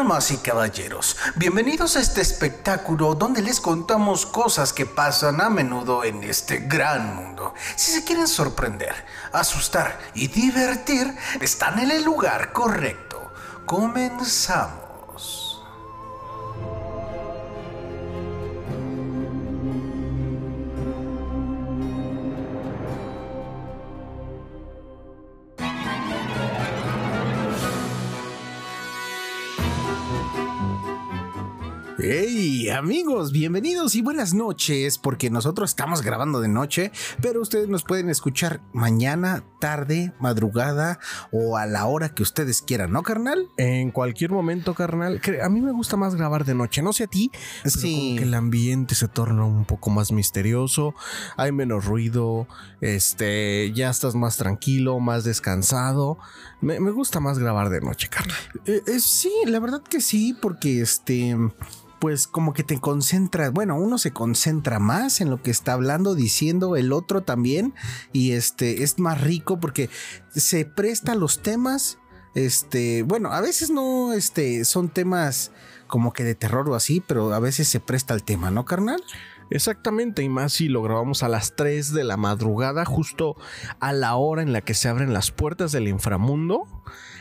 Damas y caballeros, bienvenidos a este espectáculo donde les contamos cosas que pasan a menudo en este gran mundo. Si se quieren sorprender, asustar y divertir, están en el lugar correcto. Comenzamos. Amigos, bienvenidos y buenas noches, porque nosotros estamos grabando de noche, pero ustedes nos pueden escuchar mañana, tarde, madrugada o a la hora que ustedes quieran, ¿no, carnal? En cualquier momento, carnal. A mí me gusta más grabar de noche, no sé a ti. pero Sí. como que el ambiente se torna un poco más misterioso, hay menos ruido, este, ya estás más tranquilo, más descansado. Me, me gusta más grabar de noche, carnal. Eh, eh, sí, la verdad que sí, porque este, pues como que te concentras, bueno, uno se concentra más en lo que está hablando, diciendo el otro también, y este es más rico porque se presta los temas. Este, bueno, a veces no, este, son temas como que de terror o así, pero a veces se presta al tema, ¿no, carnal? Exactamente, y más si lo grabamos a las 3 de la madrugada, justo a la hora en la que se abren las puertas del inframundo.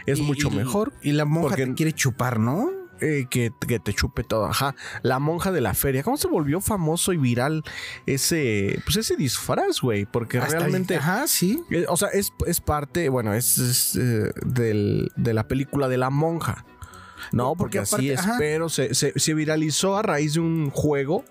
Es Y- mucho mejor. Y la monja porque- te quiere chupar, ¿no? Eh, que, que te chupe todo. Ajá. La monja de la feria. ¿Cómo se volvió famoso y viral ese, pues ese disfraz, güey? Porque Hasta- realmente. Ajá, sí. eh, o sea, es, es parte, bueno, es, es, eh, del- de la película de la monja. No, Porque porque, así es, ajá. pero se, se- se viralizó a raíz de un juego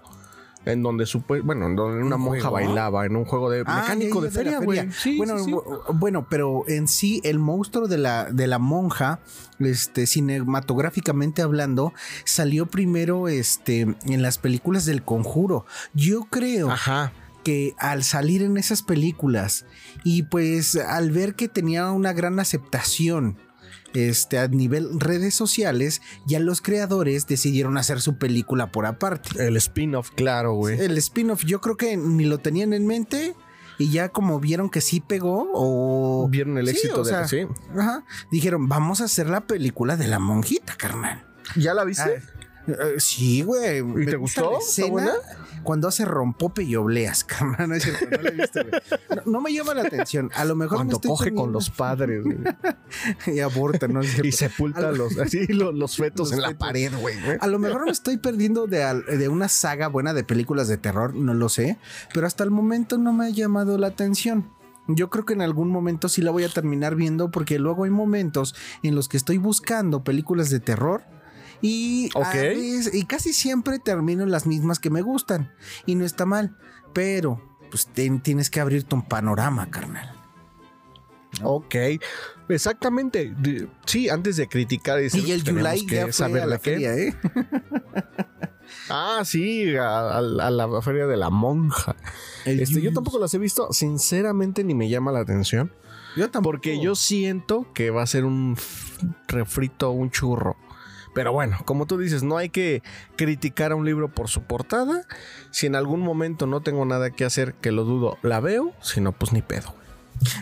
en donde supe, bueno, en donde una ¿Un monja juego? bailaba en un juego de Ah, mecánico de feria, güey. Sí, bueno, sí, sí. bu- bueno, pero en sí el monstruo de la, de la monja, este, cinematográficamente hablando, salió primero, este, en las películas del Conjuro. Yo creo Ajá. que al salir en esas películas y pues al ver que tenía una gran aceptación. Este, a nivel redes sociales, ya los creadores decidieron hacer su película por aparte. El spin-off, claro, güey. El spin-off yo creo que ni lo tenían en mente y ya como vieron que sí pegó o Vieron el Sí, éxito o de sea, sí. ajá, dijeron, vamos a hacer la película de la monjita, carnal. ¿Ya la viste? Ah, eh, sí, güey. Me te gustó? la ¿Está escena buena? Cuando hace rompope y obleas, carnal. No, es cierto, no la he visto, güey. No, no me llama la atención. A lo mejor me Cuando estoy coge con los padres güey. y aborta, ¿no? Es y sepulta los, así, los, los fetos Los en la pared, güey. A lo mejor me estoy perdiendo de, de una saga buena de películas de terror, no lo sé, pero hasta el momento no me ha llamado la atención. Yo creo que en algún momento sí la voy a terminar viendo porque luego hay momentos en los que estoy buscando películas de terror y, a Ok. veces- y casi siempre termino las mismas que me gustan y no está mal, pero pues tienes que abrirte un panorama, carnal. Ok, exactamente. Sí, antes de criticar y Y el ya fue a la feria, ¿eh? Ah, sí, a, a- a la feria de la monja. Este, yo tampoco las he visto. Sinceramente, ni me llama la atención. Yo tampoco. Porque yo siento que va a ser un refrito, un churro. Pero bueno, como tú dices, no hay que criticar a un libro por su portada. Si en algún momento no tengo nada que hacer, que lo dudo, la veo. Si no, pues ni pedo.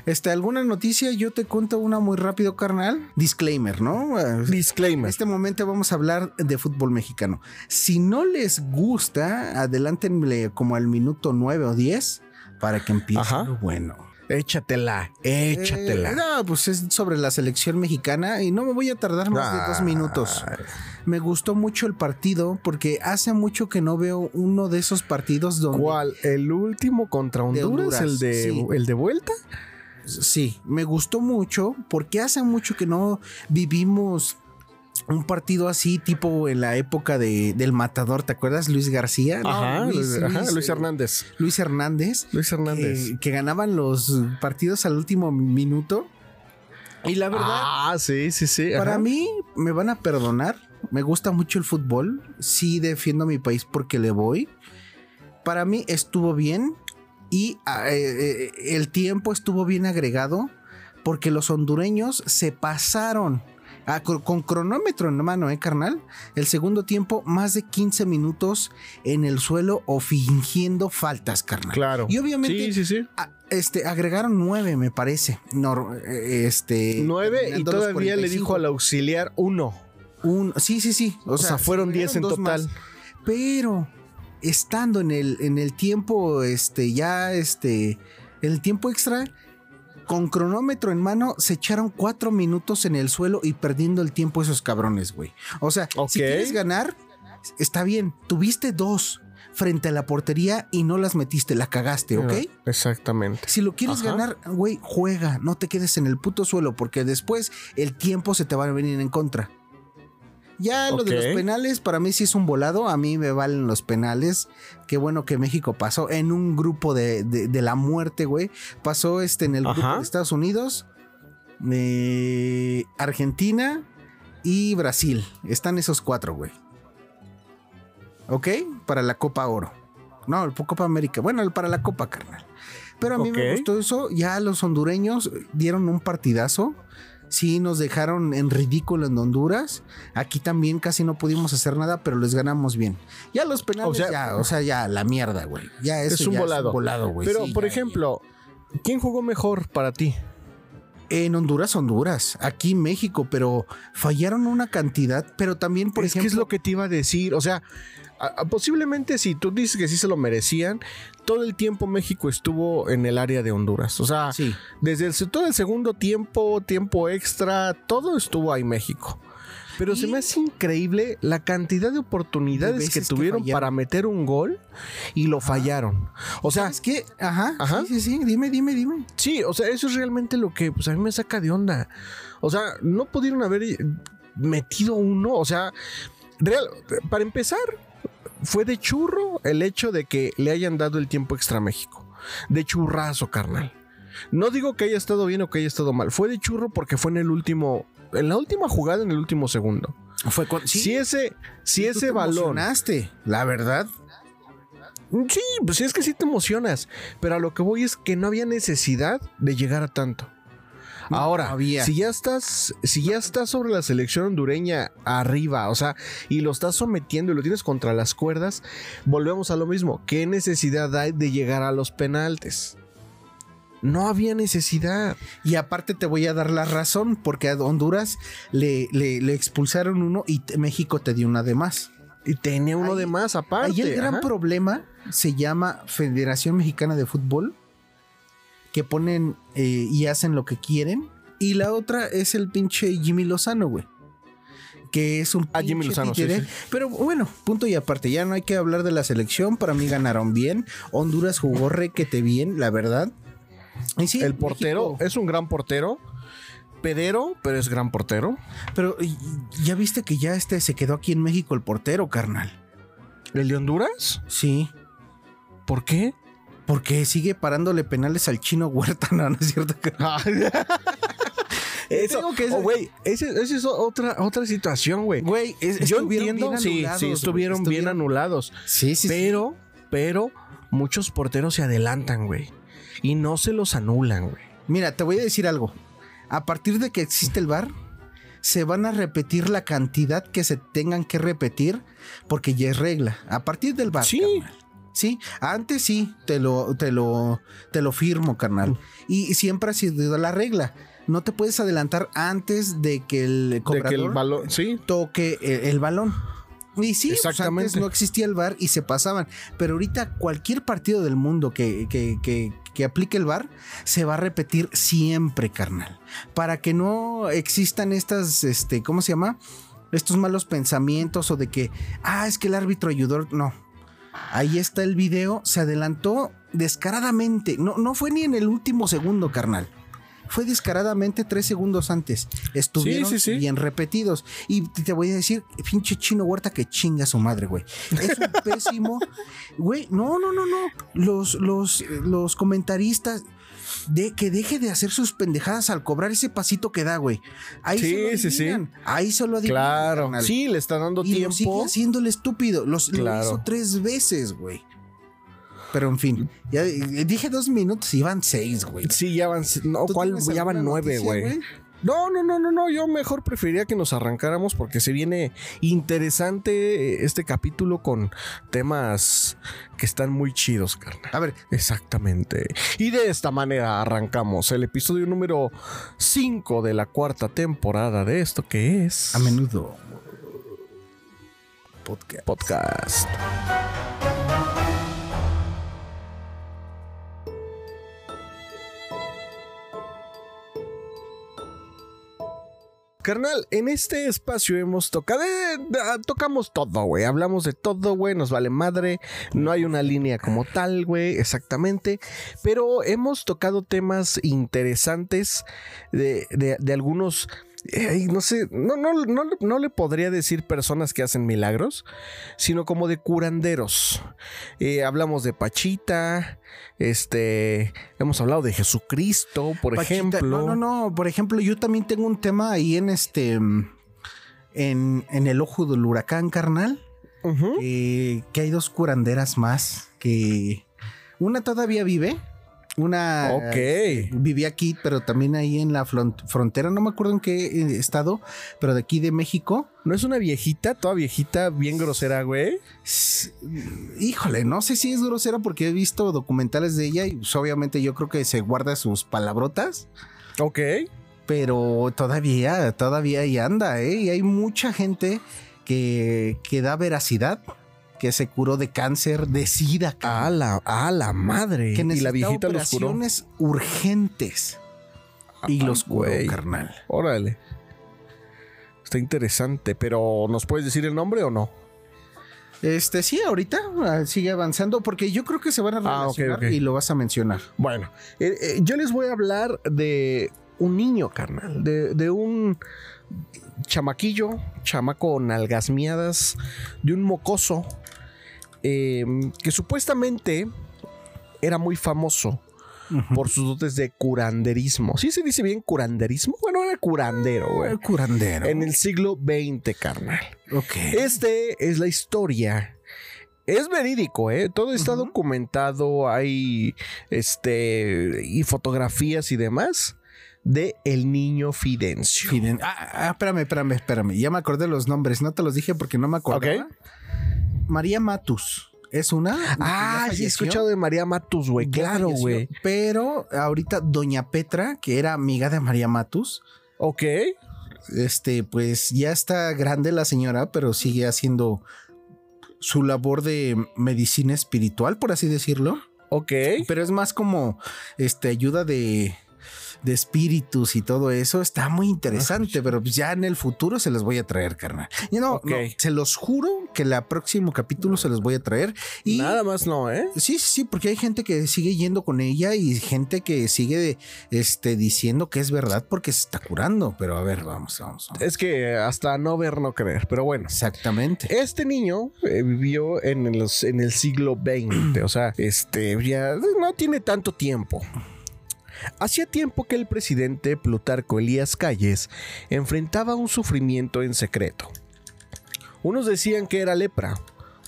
Este, ¿alguna noticia? Yo te cuento una muy rápido, carnal. Disclaimer, ¿no? Eh, En Disclaimer. este momento vamos a hablar de fútbol mexicano. Si no les gusta, adelántenle como al minuto 9 o 10 para que empiece Ajá. lo bueno. Échatela, échatela. Eh, no, pues es sobre la selección mexicana y no me voy a tardar más de dos Ay. minutos. Me gustó mucho el partido porque hace mucho que no veo uno de esos partidos donde... ¿Cuál? ¿El último contra Honduras? Honduras, ¿El, de, sí. ¿El de vuelta? Sí, me gustó mucho porque hace mucho que no vivimos un partido así, tipo en la época de, del matador, ¿te acuerdas? Luis García. No, ajá, Luis, ajá, Luis eh, Hernández. Luis Hernández. Luis Hernández. Que, que ganaban los partidos al último minuto. Y la verdad, ah, sí, sí, sí. para ajá. mí, me van a perdonar. Me gusta mucho el fútbol. Sí defiendo a mi país porque le voy. Para mí estuvo bien. Y ah, eh, eh, el tiempo estuvo bien agregado. Porque los hondureños se pasaron. Ah, con, cronómetro en mano, ¿eh, carnal? El segundo tiempo, más de 15 minutos en el suelo o fingiendo faltas, carnal. Claro. Y obviamente Sí, sí, sí. Este, agregaron nueve, me parece. No, eh, este. Nueve y todavía le 45. dijo al auxiliar uno. Un, sí, sí, sí. O, sea, fueron 10 en total. más. Pero estando en el, en el tiempo, este, ya, este, en el tiempo extra, con cronómetro en mano, se echaron cuatro minutos en el suelo y perdiendo el tiempo esos cabrones, güey. O sea, si quieres ganar, está bien. Tuviste dos frente a la portería y no las metiste, la cagaste, ¿ok? Exactamente. Si lo quieres Ajá. ganar, güey, juega, no te quedes en el puto suelo porque después el tiempo se te va a venir en contra. Ya lo de los penales, para mí sí es un volado. A mí me valen los penales. Qué bueno que México pasó en un grupo de, de- de la muerte, güey. Pasó este en el grupo Ajá. de Estados Unidos, eh, Argentina y Brasil. Están esos cuatro, güey. ¿Ok? Para la Copa Oro. No, el Copa América. Bueno, para la Copa, carnal. Pero a mí me gustó eso. Ya los hondureños dieron un partidazo. Sí, nos dejaron en ridículo en Honduras. Aquí también casi no pudimos hacer nada, pero les ganamos bien. Ya los penales, O sea- ya, o sea, ya la mierda, güey. Ya eso Es un ya volado. volado, güey. Pero, Sí, por ya, ejemplo, ¿quién jugó mejor para ti? En Honduras, Honduras. Aquí México, pero fallaron una cantidad. Pero también, por es ejemplo. que es lo que te iba a decir. O sea, a- a- posiblemente si tú dices que sí se lo merecían, todo el tiempo México estuvo en el área de Honduras. O sea, Sí. desde el, todo el segundo tiempo, tiempo extra, todo estuvo ahí México. Pero se Y- me hace increíble la cantidad de De oportunidades que que tuvieron para meter un gol y lo fallaron. O sea, ¿Sabes qué? Ajá. Ajá. Sí, sí, sí. Dime, dime, dime. Sí, o sea, eso es realmente lo que pues, a mí me saca de onda. O sea, no pudieron haber metido uno. O sea, real, para empezar, fue de churro el hecho de que le hayan dado el tiempo extra a México. De churrazo, carnal. No digo que haya estado bien o que haya estado mal. Fue de churro porque fue en el último. En la última jugada, en el último segundo. Fue con. Sí, Si ese, si tú ese balón. emocionaste, la verdad. Sí, pues es que sí te emocionas. Pero a lo que voy es que no había necesidad de llegar a tanto. Ahora, si ya estás, si ya estás sobre la selección hondureña arriba, o sea, y lo estás sometiendo y lo tienes contra las cuerdas, volvemos a lo mismo. ¿Qué necesidad hay de llegar a los penaltes? No había necesidad. Y aparte te voy a dar la razón, porque a Honduras le, le- le expulsaron uno y México te dio una de más. Y tenía uno Ahí- de más aparte. Ahí el gran ajá. problema se llama Federación Mexicana de Fútbol, que ponen eh, y hacen lo que quieren. Y la otra es el pinche Jimmy Lozano, güey. Que es un Ah, Jimmy Lozano, sí, títere. sí. Pero bueno, punto y aparte. Ya no hay que hablar de la selección. Para mí ganaron bien. Honduras jugó requete bien, la verdad. Y sí, El portero México- es un gran portero. Pedero, pero es gran portero. Pero ya viste que ya este se quedó aquí en México el portero, carnal. ¿El de Honduras? Sí. ¿Por qué? Porque sigue parándole penales al chino Huerta, no, no es cierto. Eso, Tengo que- oh, güey, esa es otra, otra situación, güey. Güey, es- Yo entiendo, bien sí, sí, estuvieron, bien anulados. Sí, sí, sí. Pero, pero, muchos porteros se adelantan, güey. Y no se los anulan, güey. Mira, te voy a decir algo. A partir de que existe el VAR, se van a repetir la cantidad que se tengan que repetir porque ya es regla. A partir del VAR. Sí. carnal. Sí, antes sí, te lo, te lo, te lo firmo, carnal. Y siempre ha sido la regla. No te puedes adelantar antes de que el De cobrador que el balón, sí. toque el, el balón. Y sí, pues Exactamente. antes no existía el VAR y se pasaban. Pero ahorita cualquier partido del mundo que, que, que- que aplique el VAR se va a repetir siempre, carnal. Para que no existan estas, este, ¿cómo se llama? Estos malos pensamientos o de que, ah, es que el árbitro ayudó. No. Ahí está el video, se adelantó descaradamente. No, no fue ni en el último segundo, carnal. Fue descaradamente tres segundos antes. Estuvieron Sí, sí, sí. bien repetidos. Y te voy a decir, pinche chino huerta que chinga a su madre, güey. Es un pésimo. Güey, no, no, no, no. Los, los, los comentaristas. De que deje de hacer sus pendejadas al cobrar ese pasito que da, güey. Ahí Sí, se lo sí, sí. Ahí se lo adivinan, Claro. carnal. Sí, le está dando Y lo sigue tiempo. haciendo el estúpido. Los, Claro. Lo hizo tres veces, güey. Pero en fin, ya eh, dije dos minutos y van seis, güey. Sí, ya van. No, ¿Tú ¿cuál? Ya van nueve, güey. No, no, no, no, no. Yo mejor preferiría que nos arrancáramos porque se viene interesante este capítulo con temas que están muy chidos, carnal. A ver, Exactamente. Y de esta manera arrancamos el episodio número 5 de la cuarta temporada de esto que es. a menudo. Podcast. Podcast. Carnal, en este espacio hemos tocado, ah, tocamos todo, güey. Hablamos de todo, güey. Nos vale madre. No hay una línea como tal, güey, exactamente. Pero hemos tocado temas interesantes de, de- de algunos. Eh, no sé, no, no, no, no le podría decir personas que hacen milagros, sino como de curanderos. Eh, hablamos de Pachita, este, hemos hablado de Jesucristo, por Pachita, ejemplo. No, no, no. Por ejemplo, yo también tengo un tema ahí en este. En, en el ojo del huracán, carnal. Eh, que hay dos curanderas más. Que una todavía vive. Una Ok. vivía aquí, pero también ahí en la frontera. No me acuerdo en qué eh, estado, pero de aquí de México. ¿No es una viejita, toda viejita, bien grosera, güey? Híjole, no sé si es grosera porque he visto documentales de ella y pues, obviamente yo creo que se guarda sus palabrotas. Ok. pero todavía, todavía ahí anda, ¿eh? Y hay mucha gente que, que da veracidad, que se curó de cáncer, de sida, A la, a la madre. que y la viejita los curó. operaciones urgentes. Y Ah, los curó, carnal. Órale. Está interesante, pero ¿nos puedes decir el nombre o no? Este, sí, ahorita ah, sigue avanzando porque yo creo que se van a Ah, relacionar y lo vas a mencionar. Bueno, eh, eh, yo les voy a hablar de un niño, carnal. De, de un chamaquillo, chamaco nalgas miadas, de un mocoso, eh, que supuestamente era muy famoso por sus dotes de curanderismo. ¿Sí se dice bien curanderismo? Bueno, era curandero, güey. El curandero. En el siglo XX, carnal. Ok. Este es la historia. Es verídico, ¿eh? Todo está documentado, hay este y fotografías y demás de el niño Fidencio. Fiden- Ah, ah, espérame, espérame, espérame. Ya me acordé los nombres. No te los dije porque no me acordaba. Ok. María Matus. Es una. Ah, sí he escuchado de María Matus, güey. Claro, güey. Pero ahorita Doña Petra, que era amiga de María Matus, Ok. este, pues ya está grande la señora, pero sigue haciendo su labor de medicina espiritual, por así decirlo. Ok. Pero es más como este ayuda de, de espíritus y todo eso. Está muy interesante, pero ya en el futuro se los voy a traer, carnal. Y no, no, se los juro que el próximo capítulo se los voy a traer. Y Nada más no, ¿eh? Sí, sí, sí, porque hay gente que sigue yendo con ella y gente que sigue este, diciendo que es verdad porque se está curando. Pero a ver, vamos, vamos. vamos. Es que hasta no ver, no creer. Pero bueno. Exactamente. Este niño eh, vivió en, los, en el siglo XX, o sea, este ya no tiene tanto tiempo. Hacía tiempo que el presidente Plutarco Elías Calles enfrentaba un sufrimiento en secreto. Unos decían que era lepra,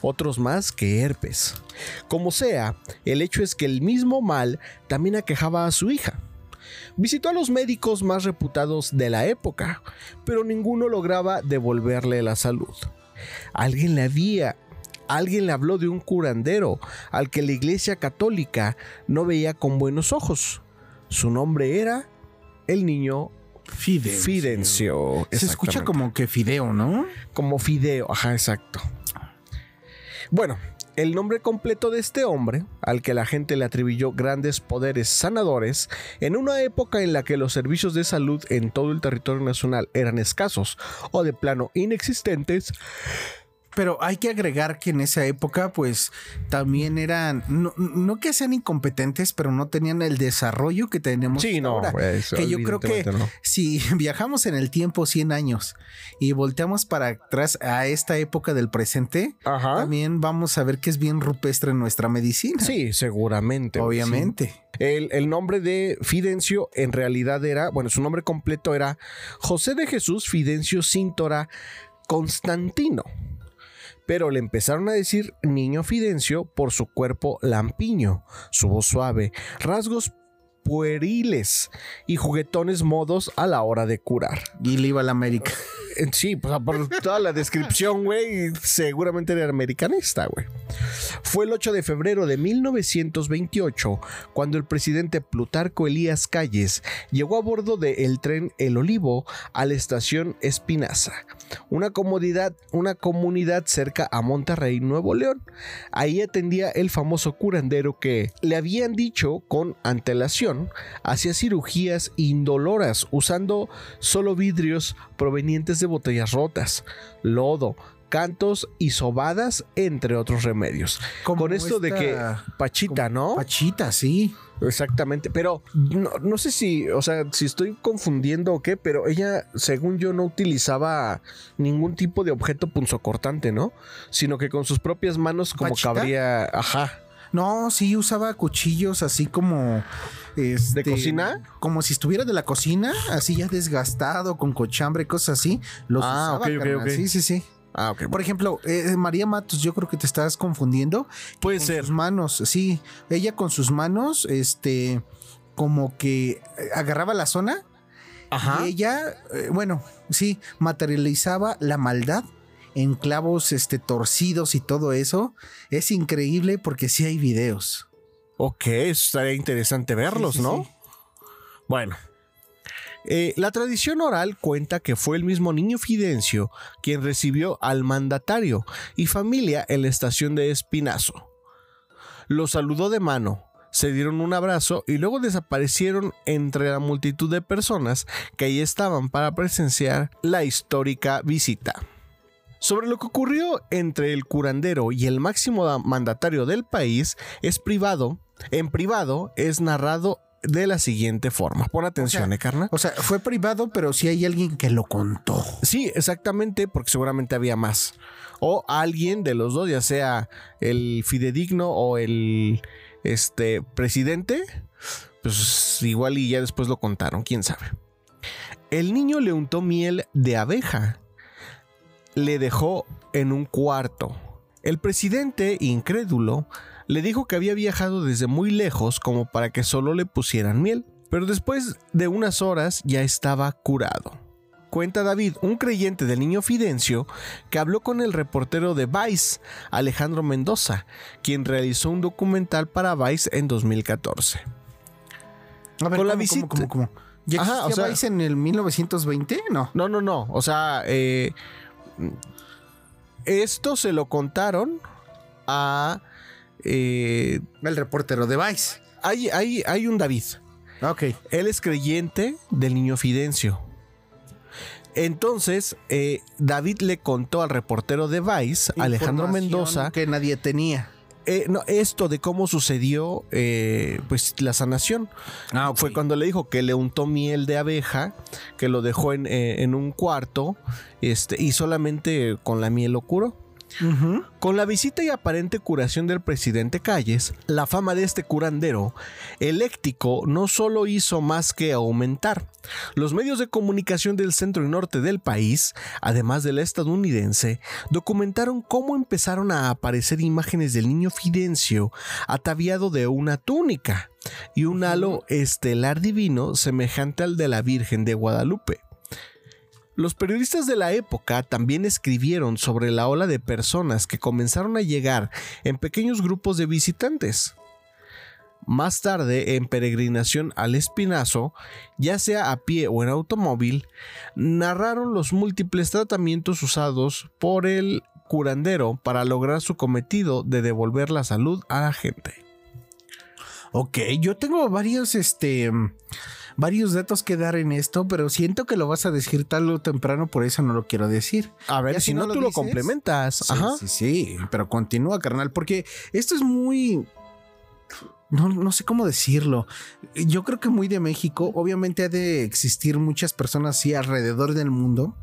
otros más que herpes. Como sea, el hecho es que el mismo mal también aquejaba a su hija. Visitó a los médicos más reputados de la época, pero ninguno lograba devolverle la salud. Alguien le había, alguien le habló de un curandero al que la Iglesia Católica no veía con buenos ojos. Su nombre era el niño Fidencio. Fidencio. Se escucha como que fideo, ¿no? como Fideo, ajá, exacto. Bueno, el nombre completo de este hombre, al que la gente le atribuyó grandes poderes sanadores, en una época en la que los servicios de salud en todo el territorio nacional eran escasos o de plano inexistentes, Pero hay que agregar que en esa época, pues también eran, no, no que sean incompetentes, pero no tenían el desarrollo que tenemos sí, no, ahora. eso que yo creo que no. si viajamos en el tiempo 100 años y volteamos para atrás a esta época del presente, Ajá. también vamos a ver que es bien rupestre nuestra medicina. Sí, seguramente. sí. obviamente. El, el nombre de Fidencio en realidad era, bueno, su nombre completo era José de Jesús Fidencio Cíntora Constantino. Pero le empezaron a decir niño Fidencio por su cuerpo lampiño, su voz suave, rasgos pueriles y juguetones modos a la hora de curar. Y le iba a la América. Sí, pues por toda la descripción, güey, seguramente era americanista, güey. Fue el 8 de febrero de 1928 cuando el presidente Plutarco Elías Calles llegó a bordo del tren El Olivo a la estación Espinaza, una comodidad, una comunidad cerca a Monterrey, Nuevo León. Ahí atendía el famoso curandero que le habían dicho con antelación hacía cirugías indoloras usando solo vidrios provenientes de botellas rotas, lodo, cantos y sobadas, entre otros remedios. Como Con esto de que Pachita, ¿no? Pachita, sí. Exactamente, pero no, no sé si, o sea, si estoy confundiendo o qué, pero ella, según yo, no utilizaba ningún tipo de objeto punzocortante, ¿no? Sino que con sus propias manos como ¿Pachita? cabría, ajá. No, sí usaba cuchillos así como. este, ¿De cocina? Como si estuviera de la cocina, así ya desgastado, con cochambre, cosas así. Los Ah, usaba, ok, ok, carnal. ok. Sí, sí, sí. Ah, ok. Por ejemplo, eh, María Matos, yo creo que te estás confundiendo. Puede con ser. sus manos, sí. Ella con sus manos, este, como que eh, agarraba la zona Ajá. y ella, eh, bueno, sí, materializaba la maldad en clavos, este, torcidos y todo eso. Es increíble porque sí hay videos. Ok, eso estaría interesante verlos, Sí, sí, ¿no? sí. Bueno. Eh, la tradición oral cuenta que fue el mismo niño Fidencio quien recibió al mandatario y familia en la estación de Espinazo. Lo saludó de mano, se dieron un abrazo y luego desaparecieron entre la multitud de personas que ahí estaban para presenciar la histórica visita. Sobre lo que ocurrió entre el curandero y el máximo da- mandatario del país es privado, en privado es narrado de la siguiente forma. Pon atención, O sea, ¿eh, carnal? O sea, fue privado, pero sí hay alguien que lo contó. Sí, exactamente, porque seguramente había más. O alguien de los dos, ya sea el fidedigno o el este presidente, pues igual y ya después lo contaron, quién sabe. El niño le untó miel de abeja. Le dejó en un cuarto. El presidente, incrédulo, le dijo que había viajado desde muy lejos como para que solo le pusieran miel. Pero después de unas horas ya estaba curado. Cuenta David, un creyente del niño Fidencio, que habló con el reportero de Vice, Alejandro Mendoza, quien realizó un documental para Vice en 2014. A ver, Con la ¿cómo, visita- cómo, cómo, cómo? ¿Ya Ajá, o sea- Vice en el 1920? No. No, no, no. O sea, eh, esto se lo contaron a... eh, El reportero de Vice. hay, hay, hay un David. Ok. Él es creyente del niño Fidencio. Entonces, eh, David le contó al reportero de Vice, Alejandro Mendoza, Que nadie tenía. Eh, no, esto de cómo sucedió eh, pues la sanación. Ah, Fue cuando le dijo que le untó miel de abeja, que lo dejó en, eh, en un cuarto este, y solamente con la miel lo curó. Con la visita y aparente curación del presidente Calles, la fama de este curandero eléctico no solo hizo más que aumentar. Los medios de comunicación del centro y norte del país, además de la estadounidense, documentaron cómo empezaron a aparecer imágenes del niño Fidencio ataviado de una túnica y un halo estelar divino semejante al de la Virgen de Guadalupe. Los periodistas de la época también escribieron sobre la ola de personas que comenzaron a llegar en pequeños grupos de visitantes. Más tarde, en peregrinación al Espinazo, ya sea a pie o en automóvil, narraron los múltiples tratamientos usados por el curandero para lograr su cometido de devolver la salud a la gente. Ok, yo tengo varios, este, varios datos que dar en esto, pero siento que lo vas a decir tarde o temprano, por eso no lo quiero decir. A ver, si no, no lo tú lo complementas. Sí, Ajá. sí, sí, pero continúa, carnal, porque esto es muy... No, no sé cómo decirlo. Yo creo que muy de México. Obviamente ha de existir muchas personas así alrededor del mundo.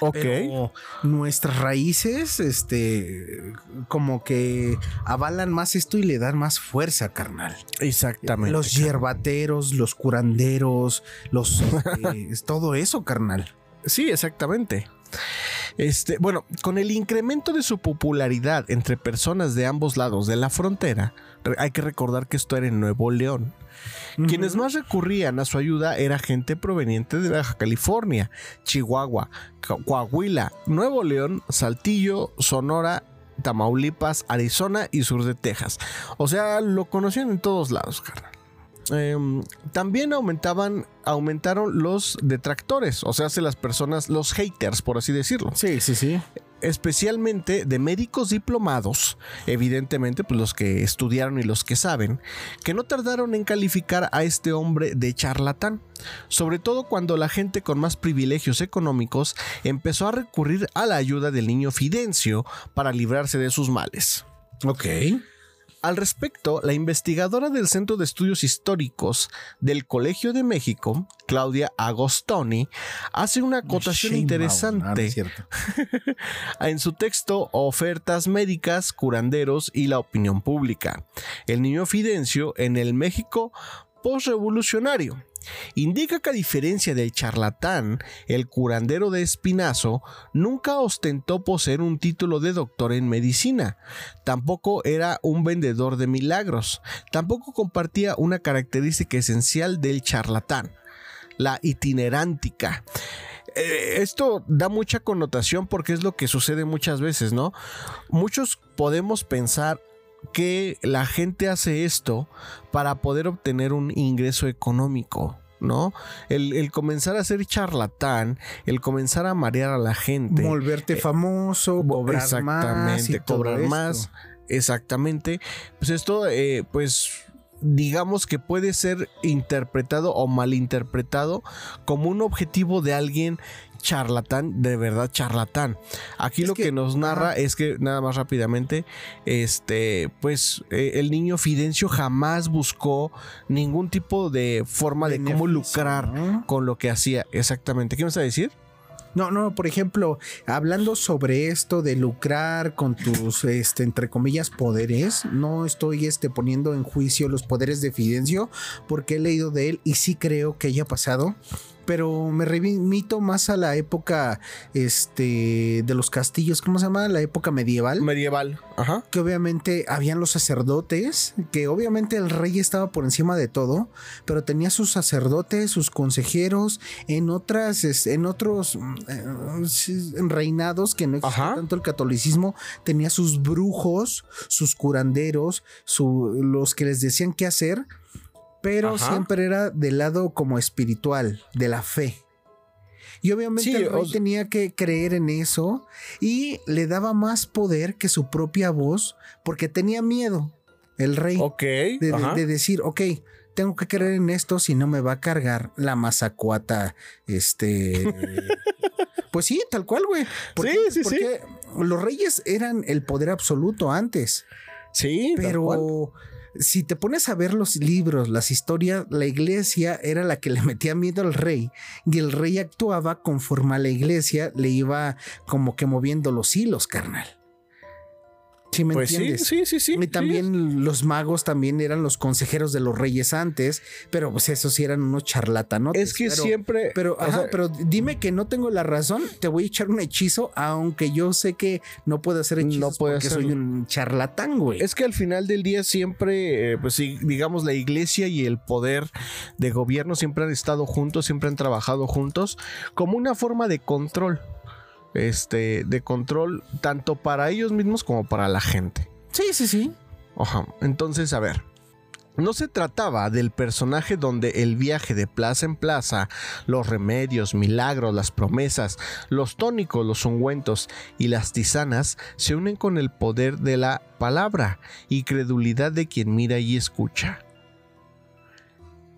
Ok. Pero nuestras raíces, este, como que avalan más esto y le dan más fuerza, carnal. Exactamente. Los hierbateros, los curanderos, los es todo eso, carnal. Sí, exactamente. Este, bueno, con el incremento de su popularidad entre personas de ambos lados de la frontera, hay que recordar que esto era en Nuevo León. Quienes más recurrían a su ayuda era gente proveniente de Baja California, Chihuahua, Coahuila, Nuevo León, Saltillo, Sonora, Tamaulipas, Arizona y sur de Texas. O sea, lo conocían en todos lados, carnal. Em, también aumentaban, aumentaron los detractores, o sea, las personas, los haters, por así decirlo. Sí, sí, sí. Especialmente de médicos diplomados, evidentemente, pues los que estudiaron y los que saben, que no tardaron en calificar a este hombre de charlatán, sobre todo cuando la gente con más privilegios económicos empezó a recurrir a la ayuda del niño Fidencio para librarse de sus males. Ok. Al respecto, la investigadora del Centro de Estudios Históricos del Colegio de México, Claudia Agostoni, hace una acotación interesante. en su texto Ofertas médicas, curanderos y la opinión pública. El niño Fidencio en el México postrevolucionario indica que a diferencia del charlatán, el curandero de Espinazo nunca ostentó poseer un título de doctor en medicina, tampoco era un vendedor de milagros, tampoco compartía una característica esencial del charlatán, la itinerántica. Eh, esto da mucha connotación porque es lo que sucede muchas veces, ¿no? Muchos podemos pensar que la gente hace esto para poder obtener un ingreso económico. ¿no? El, comenzar a ser charlatán, el comenzar a marear a la gente. Volverte eh, famoso, cobrar exactamente, más. cobrar más. Exactamente. Pues esto, eh, pues digamos que puede ser interpretado o malinterpretado como un objetivo de alguien charlatán, de verdad charlatán. Aquí lo que, nos narra es que, nada más rápidamente, este, pues eh, el niño Fidencio jamás buscó ningún tipo de forma de cómo lucrar con lo que hacía. Exactamente. ¿Qué me vas a decir? No, no, por ejemplo, hablando sobre esto de lucrar con tus, este, entre comillas, poderes, no estoy este, poniendo en juicio los poderes de Fidencio, porque he leído de él y sí creo que haya pasado pero me remito más a la época este, de los castillos, ¿cómo se llama? La época medieval. Medieval, ajá. Que obviamente habían los sacerdotes, que obviamente el rey estaba por encima de todo, pero tenía sus sacerdotes, sus consejeros, en otras, en otros eh, reinados que no existía tanto el catolicismo, tenía sus brujos, sus curanderos, los que les decían qué hacer pero siempre era del lado como espiritual, de la fe. Y obviamente el rey tenía que creer en eso y le daba más poder que su propia voz porque tenía miedo el rey de, decir, ok, tengo que creer en esto si no me va a cargar la mazacuata, este... pues sí, tal cual, güey. sí, sí, porque los reyes eran el poder absoluto antes. Sí, pero si te pones a ver los libros, las historias, la iglesia era la que le metía miedo al rey y el rey actuaba conforme a la iglesia le iba como que moviendo los hilos, carnal. ¿Sí me pues entiendes? Sí, sí, sí, Y también los magos también eran los consejeros de los reyes antes, pero pues esos sí eran unos charlatanotes. Es que siempre. Pero, pero dime que no tengo la razón, te voy a echar un hechizo, aunque yo sé que no puedo hacer hechizos no porque soy un charlatán, güey. Es que al final del día siempre, eh, pues sí, digamos, la iglesia y el poder de gobierno siempre han estado juntos, siempre han trabajado juntos como una forma de control este, de control tanto para ellos mismos como para la gente. Sí, sí, sí. Oja, entonces, a ver. No se trataba del personaje donde el viaje de plaza en plaza, los remedios, milagros, las promesas, los tónicos, los ungüentos y las tisanas se unen con el poder de la palabra y credulidad de quien mira y escucha.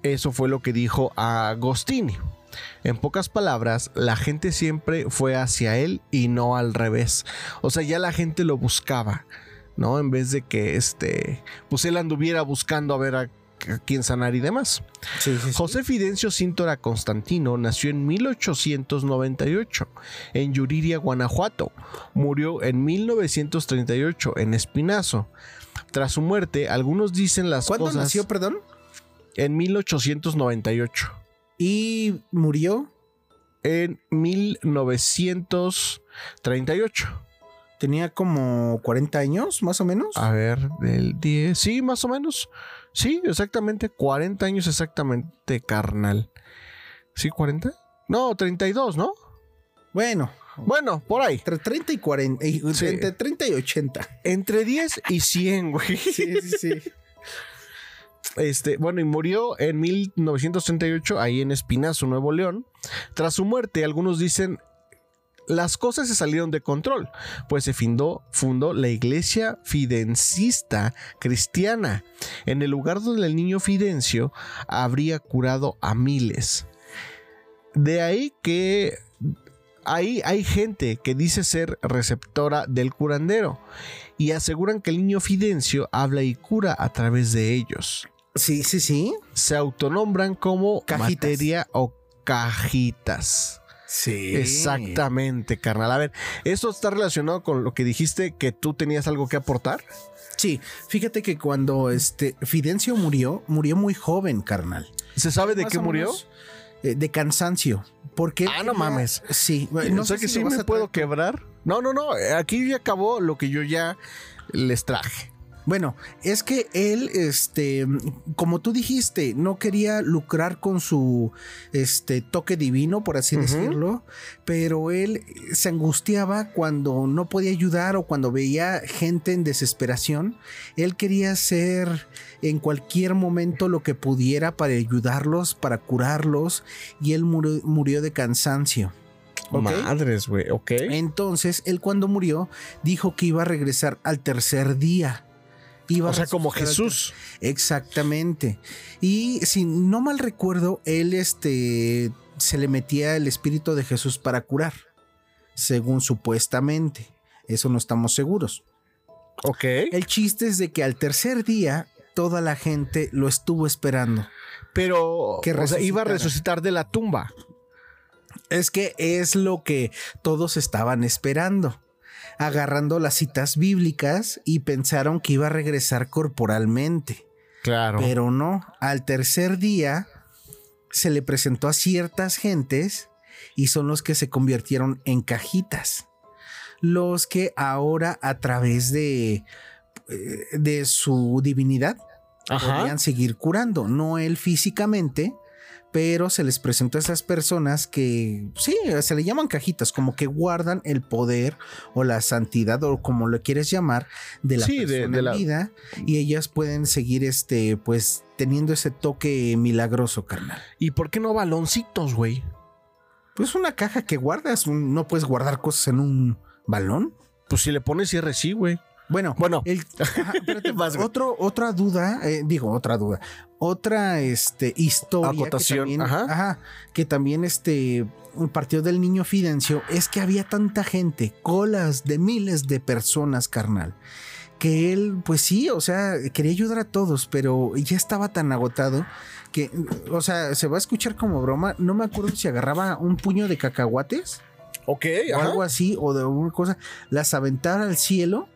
Eso fue lo que dijo Agostini. En pocas palabras, la gente siempre fue hacia él y no al revés. O sea, ya la gente lo buscaba, ¿no? En vez de que este, pues él anduviera buscando a ver a, quién sanar y demás. José Fidencio Cintora Constantino nació en 1898 en Yuriria, Guanajuato. Murió en 1938 en Espinazo. Tras su muerte, algunos dicen las cosas. ¿Cuándo nació, perdón? En 1898. ¿Y murió? en 1938. Tenía como 40 años, más o menos. A ver, del 10. Sí, más o menos. Sí, exactamente. 40 años exactamente, carnal. ¿Sí, 40? No, 32, ¿no? Bueno, Bueno, por ahí. entre 30 y 40. y- Sí. Entre 30 y 80. Entre 10 y 100, güey. Sí, sí, sí. Este, bueno, y murió en 1938 ahí en Espinazo, Nuevo León. Tras su muerte, algunos dicen las cosas se salieron de control, pues se fundó, fundó la iglesia fidencista cristiana, en el lugar donde el niño Fidencio habría curado a miles. De ahí que ahí hay gente que dice ser receptora del curandero y aseguran que el niño Fidencio habla y cura a través de ellos. Sí, sí, sí. Se autonombran como Cajitas. materia o cajitas. Sí. Exactamente, carnal. A ver, ¿esto está relacionado con lo que dijiste que tú tenías algo que aportar? Sí, fíjate que cuando este Fidencio murió, murió muy joven, carnal. ¿Se sabe de qué murió? menos, de cansancio. Porque Ah, no mames. Sí, No sé que si sí me puedo quebrar. No, no, no. Aquí ya acabó lo que yo ya les traje. Bueno, es que él, este, como tú dijiste, no quería lucrar con su, este, toque divino, por así decirlo, pero él se angustiaba cuando no podía ayudar o cuando veía gente en desesperación. Él quería hacer en cualquier momento lo que pudiera para ayudarlos, para curarlos, y él murió, murió de cansancio. ¿ok? Madres, güey. Ok. Entonces, él cuando murió, dijo que iba a regresar al tercer día. Iba O a sea, como Jesús. Exactamente. Y si no mal recuerdo, él este se le metía el espíritu de Jesús para curar, según supuestamente. Eso no estamos seguros. Ok. El chiste es de que al tercer día toda la gente lo estuvo esperando. Pero Que o sea, iba a resucitar de la tumba. Es que es lo que todos estaban esperando, agarrando las citas bíblicas y pensaron que iba a regresar corporalmente. Claro. Pero no, al tercer día se le presentó a ciertas gentes y son los que se convirtieron en cajitas. Los que ahora a través de, eh, de su divinidad Ajá. podían seguir curando. No él físicamente, pero se les presentó a esas personas que sí, se le llaman cajitas, como que guardan el poder o la santidad o como lo quieres llamar de la Sí, persona de en la- vida y ellas pueden seguir este pues teniendo ese toque milagroso, carnal. ¿Y por qué no baloncitos, güey? Pues una caja que guardas, no puedes guardar cosas en un balón. Pues si le pones cierre, sí, güey. Bueno, Bueno. el- ajá, espérate, otro, otra duda, eh, digo, otra duda, otra este, historia Acotación, que también, ajá. ajá, que también este, partió del niño Fidencio, es que había tanta gente, colas de miles de personas, carnal, que él, pues sí, o sea, quería ayudar a todos, pero ya estaba tan agotado que, o sea, se va a escuchar como broma, no me acuerdo si agarraba un puño de cacahuates Ok, o algo así, o de alguna cosa, las aventara al cielo.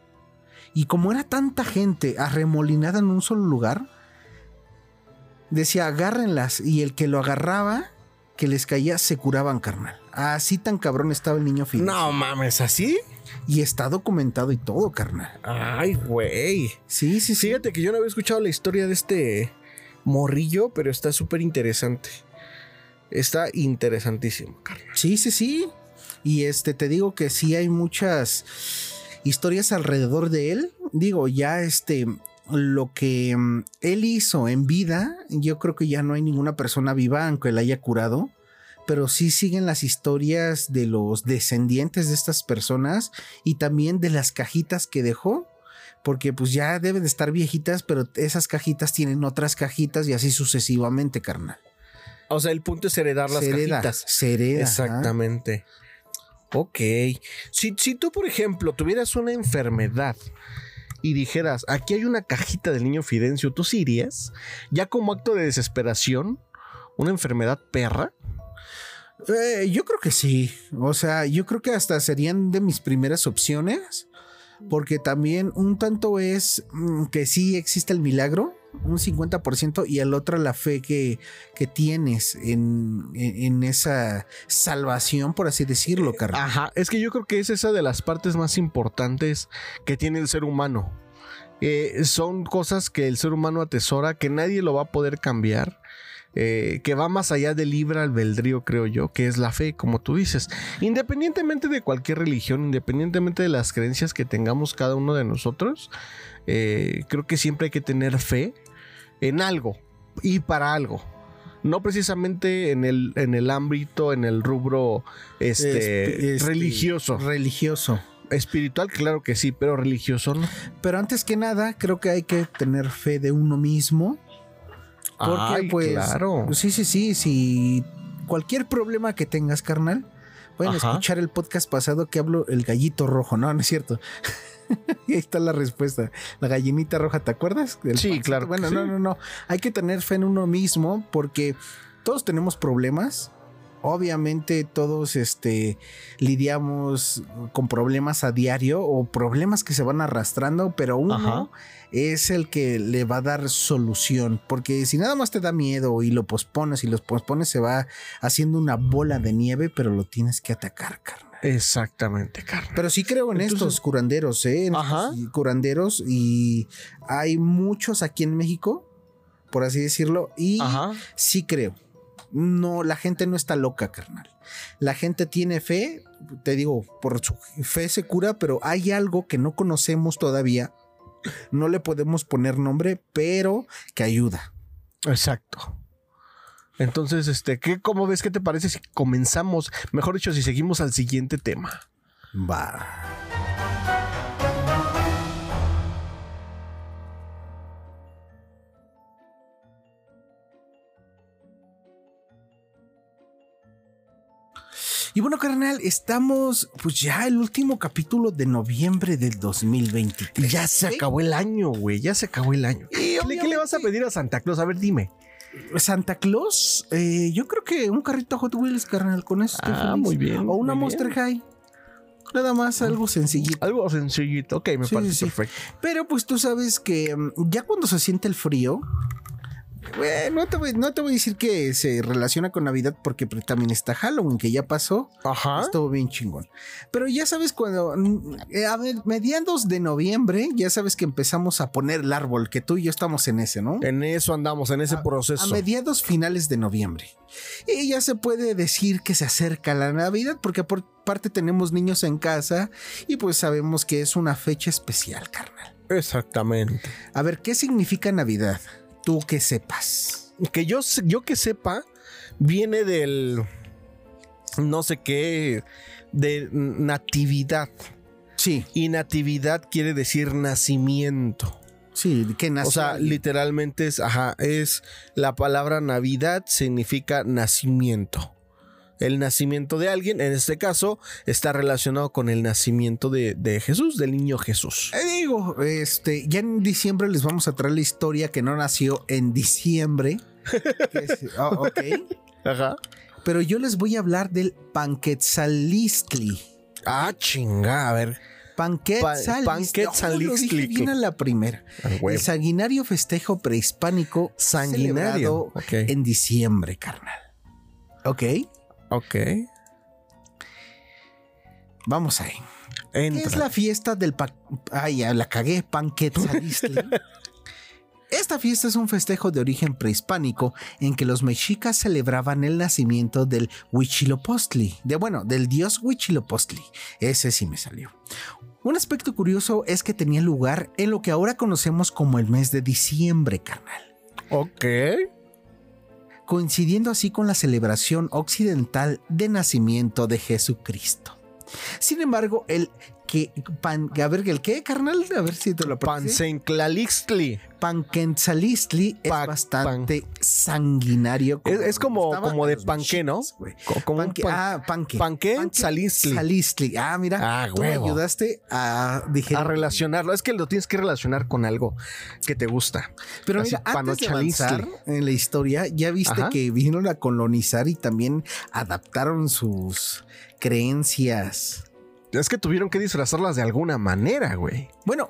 Y como era tanta gente arremolinada en un solo lugar, decía agárrenlas. Y el que lo agarraba, que les caía, se curaban, carnal. Así tan cabrón estaba el niño Fidencio. No mames, ¿así? Y está documentado y todo, carnal. Ay, güey. Sí, sí, sí. Fíjate que yo no había escuchado la historia de este morrillo, pero está súper interesante. Está interesantísimo, carnal. Sí, sí, sí. Y este, te digo que sí hay muchas historias alrededor de él. Digo, ya este, lo que mm, él hizo en vida, yo creo que ya no hay ninguna persona viva aunque la haya curado. Pero sí siguen las historias de los descendientes de estas personas y también de las cajitas que dejó. Porque pues ya deben de estar viejitas, pero esas cajitas tienen otras cajitas y así sucesivamente, carnal. O sea, el punto es heredar las se hereda, cajitas. se hereda, ajá. Exactamente. Ok. Si, si tú, por ejemplo, tuvieras una enfermedad y dijeras, aquí hay una cajita del niño Fidencio, ¿tú sí irías? Ya como acto de desesperación, una enfermedad perra. Eh, yo creo que sí. O sea, yo creo que hasta serían de mis primeras opciones. Porque también un tanto es mm, que sí existe el milagro. Un 50% y el otro la fe que, que tienes en, en, esa salvación, por así decirlo, carnal. Ajá, es que yo creo que es esa de las partes más importantes que tiene el ser humano. Eh, son cosas que el ser humano atesora, que nadie lo va a poder cambiar. Eh, que va más allá del libre albedrío, creo yo, que es la fe, como tú dices. Independientemente de cualquier religión, independientemente de las creencias que tengamos cada uno de nosotros, eh, creo que siempre hay que tener fe en algo y para algo. No precisamente en el, en el ámbito, en el rubro este, este religioso. Religioso. Espiritual, claro que sí, pero religioso no. Pero antes que nada, creo que hay que tener fe de uno mismo. Porque, pues. Claro. Sí, sí, sí. Si cualquier problema que tengas, carnal, pueden escuchar el podcast pasado que hablo el gallito rojo. No, no es cierto. y ahí está la respuesta. La gallinita roja, ¿te acuerdas? sí, claro. Bueno, no, no, no. Hay que tener fe en uno mismo porque todos tenemos problemas obviamente todos este, lidiamos con problemas a diario o problemas que se van arrastrando, pero uno es el que le va a dar solución, porque si nada más te da miedo y lo pospones y lo pospones se va haciendo una bola de nieve, pero lo tienes que atacar, carnal. Exactamente, carnal. Pero sí creo en estos curanderos, ¿eh? En Ajá. curanderos y hay muchos aquí en México, por así decirlo, y sí creo no, la gente no está loca, carnal. La gente tiene fe, te digo, por su fe se cura, pero hay algo que no conocemos todavía. No le podemos poner nombre, pero que ayuda. Exacto. Entonces, este, ¿qué, ¿cómo ves? ¿Qué te parece si comenzamos? Mejor dicho, si seguimos al siguiente tema. Va. Y bueno, carnal, estamos pues ya el último capítulo de noviembre del 2023. Ya se acabó el año, güey. Ya se acabó el año. ¿Qué, le vas a pedir a Santa Claus? A ver, dime. Santa Claus, eh, yo creo que un carrito Hot Wheels, carnal, con eso. Ah, muy bien. O una Monster High. Nada más algo sencillito. Algo sencillito, ok, me parece perfecto. Pero pues tú sabes que mm, ya cuando se siente el frío, no, te voy, no te voy a decir que se relaciona con Navidad porque también está Halloween, que ya pasó. Ajá. Estuvo bien chingón. Pero ya sabes cuando, eh, a mediados de noviembre, ya sabes que empezamos a poner el árbol, que tú y yo estamos en ese, ¿no? En eso andamos, en ese proceso. A mediados finales de noviembre. Y ya se puede decir que se acerca la Navidad porque por parte tenemos niños en casa y pues sabemos que es una fecha especial, carnal. Exactamente. A ver, ¿qué significa Navidad? Tú que sepas. Que yo, yo que sepa, viene del no sé qué, de natividad. Sí. Y natividad quiere decir nacimiento. Sí, que nació. O sea, literalmente es, ajá, es la palabra Navidad significa nacimiento el nacimiento de alguien, en este caso, está relacionado con el nacimiento de, Jesús, del niño Jesús. Eh, digo, este, ya en diciembre les vamos a traer la historia que no nació en diciembre. Ah, ok. Ajá. Pero yo les voy a hablar del Panquetzalistli. Ah, chinga, a ver. Panquetzalistli. viene la primera. El sanguinario festejo prehispánico sanguinario en diciembre, carnal. ¿Ok? Ok. Vamos ahí. Es la fiesta del... Ay, ya la cagué, Panquetzalistli. Esta fiesta es un festejo de origen prehispánico en que los mexicas celebraban el nacimiento del Huichilopostli, de bueno, del dios Huichilopostli. Ese sí me salió. Un aspecto curioso es que tenía lugar en lo que ahora conocemos como el mes de diciembre, carnal. Ok coincidiendo así con la celebración occidental de nacimiento de Jesucristo. Sin embargo, el que pan, a ver, el qué, carnal, a ver si te lo Pansenclalixtli. Panquentzalistli es bastante sanguinario. es, como, como de panque, ¿no? Como panque, ah, panque. Panque, salistli. Ah, mira. Ah, tú me ayudaste a, a relacionarlo. Es que lo tienes que relacionar con algo que te gusta. Pero mira, antes de avanzar en la historia, ya viste que vinieron a colonizar y también adaptaron sus creencias Es que tuvieron que disfrazarlas de alguna manera, güey. Bueno,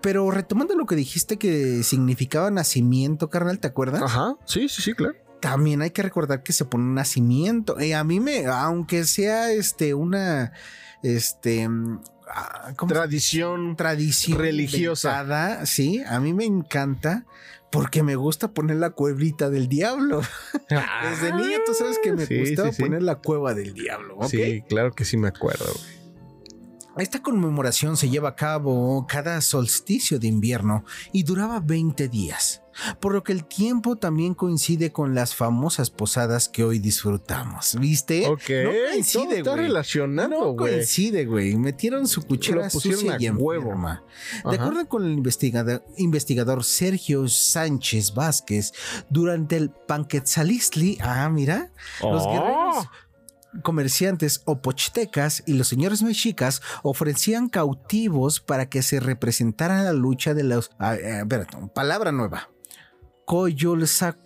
pero retomando lo que dijiste que significaba nacimiento, carnal, ¿te acuerdas? Ajá, sí, sí, sí, claro. También hay que recordar que se pone un nacimiento. Eh, a mí me, aunque sea este una, este, mm, ah, ¿cómo se- Tradición. tradición religiosa. inventada, sí, a mí me encanta porque me gusta poner la cuevita del diablo. Desde niño tú sabes que me Ah, Sí, gustaba sí, sí. poner la cueva del diablo, ¿ok? Sí, claro que sí me acuerdo, güey. Esta conmemoración se lleva a cabo cada solsticio de invierno y duraba 20 días, por lo que el tiempo también coincide con las famosas posadas que hoy disfrutamos. ¿Viste? Ok, No coincide, está güey. relacionado, No coincide, güey. Metieron su cuchara sucia y huevo. enferma. De acuerdo con el investigador, investigador Sergio Sánchez Vázquez, durante el Panquetzalistli, ah, mira, los Oh. guerreros comerciantes o pochtecas y los señores mexicas ofrecían cautivos para que se representara la lucha de los... eh, espérate, palabra nueva. Coyolsa-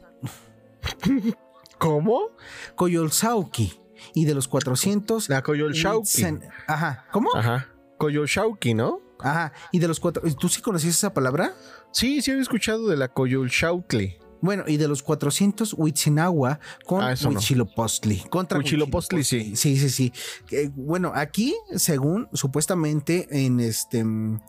¿Cómo? Coyolzauqui y de los 400... La Coyolxauqui. Huitzen- Ajá, ¿cómo? Ajá. Coyolxauqui, ¿no? Ajá, y de los cuatro... ¿Tú sí conocías esa palabra? Sí, sí había escuchado de la Coyolxautli. Bueno, y de los 400 Huitzinagua con Ah, no. Contra Huitzilopochtli, sí. Sí, sí, sí. Eh, bueno, aquí, según supuestamente en este. mm,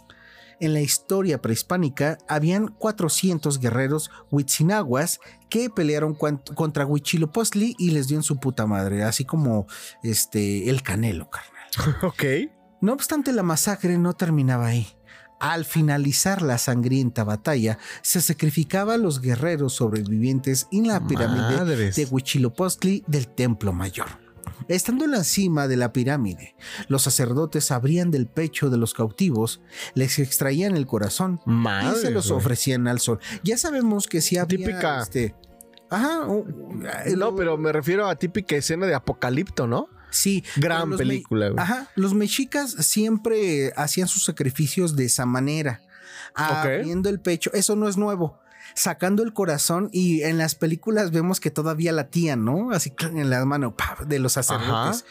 En la historia prehispánica habían 400 guerreros huitzinaguas que pelearon contra Huitzilopochtli y les dio en su puta madre, así como este el Canelo, carnal. ok. No obstante, la masacre no terminaba ahí. Al finalizar la sangrienta batalla, se sacrificaba a los guerreros sobrevivientes en la pirámide Madres. de Huitzilopochtli del Templo Mayor. Estando en la cima de la pirámide, los sacerdotes abrían del pecho de los cautivos, les extraían el corazón y se los ofrecían al sol. Ya sabemos que si había Típica. este, ajá, No, pero me refiero a típica escena de Apocalipto, ¿no? Sí, Gran película, güey. Ajá, los mexicas siempre hacían sus sacrificios de esa manera, abriendo el pecho. Eso no es nuevo. Sacando el corazón y en las películas vemos que todavía latían, ¿no? Así en la mano ¡pah! de los sacerdotes.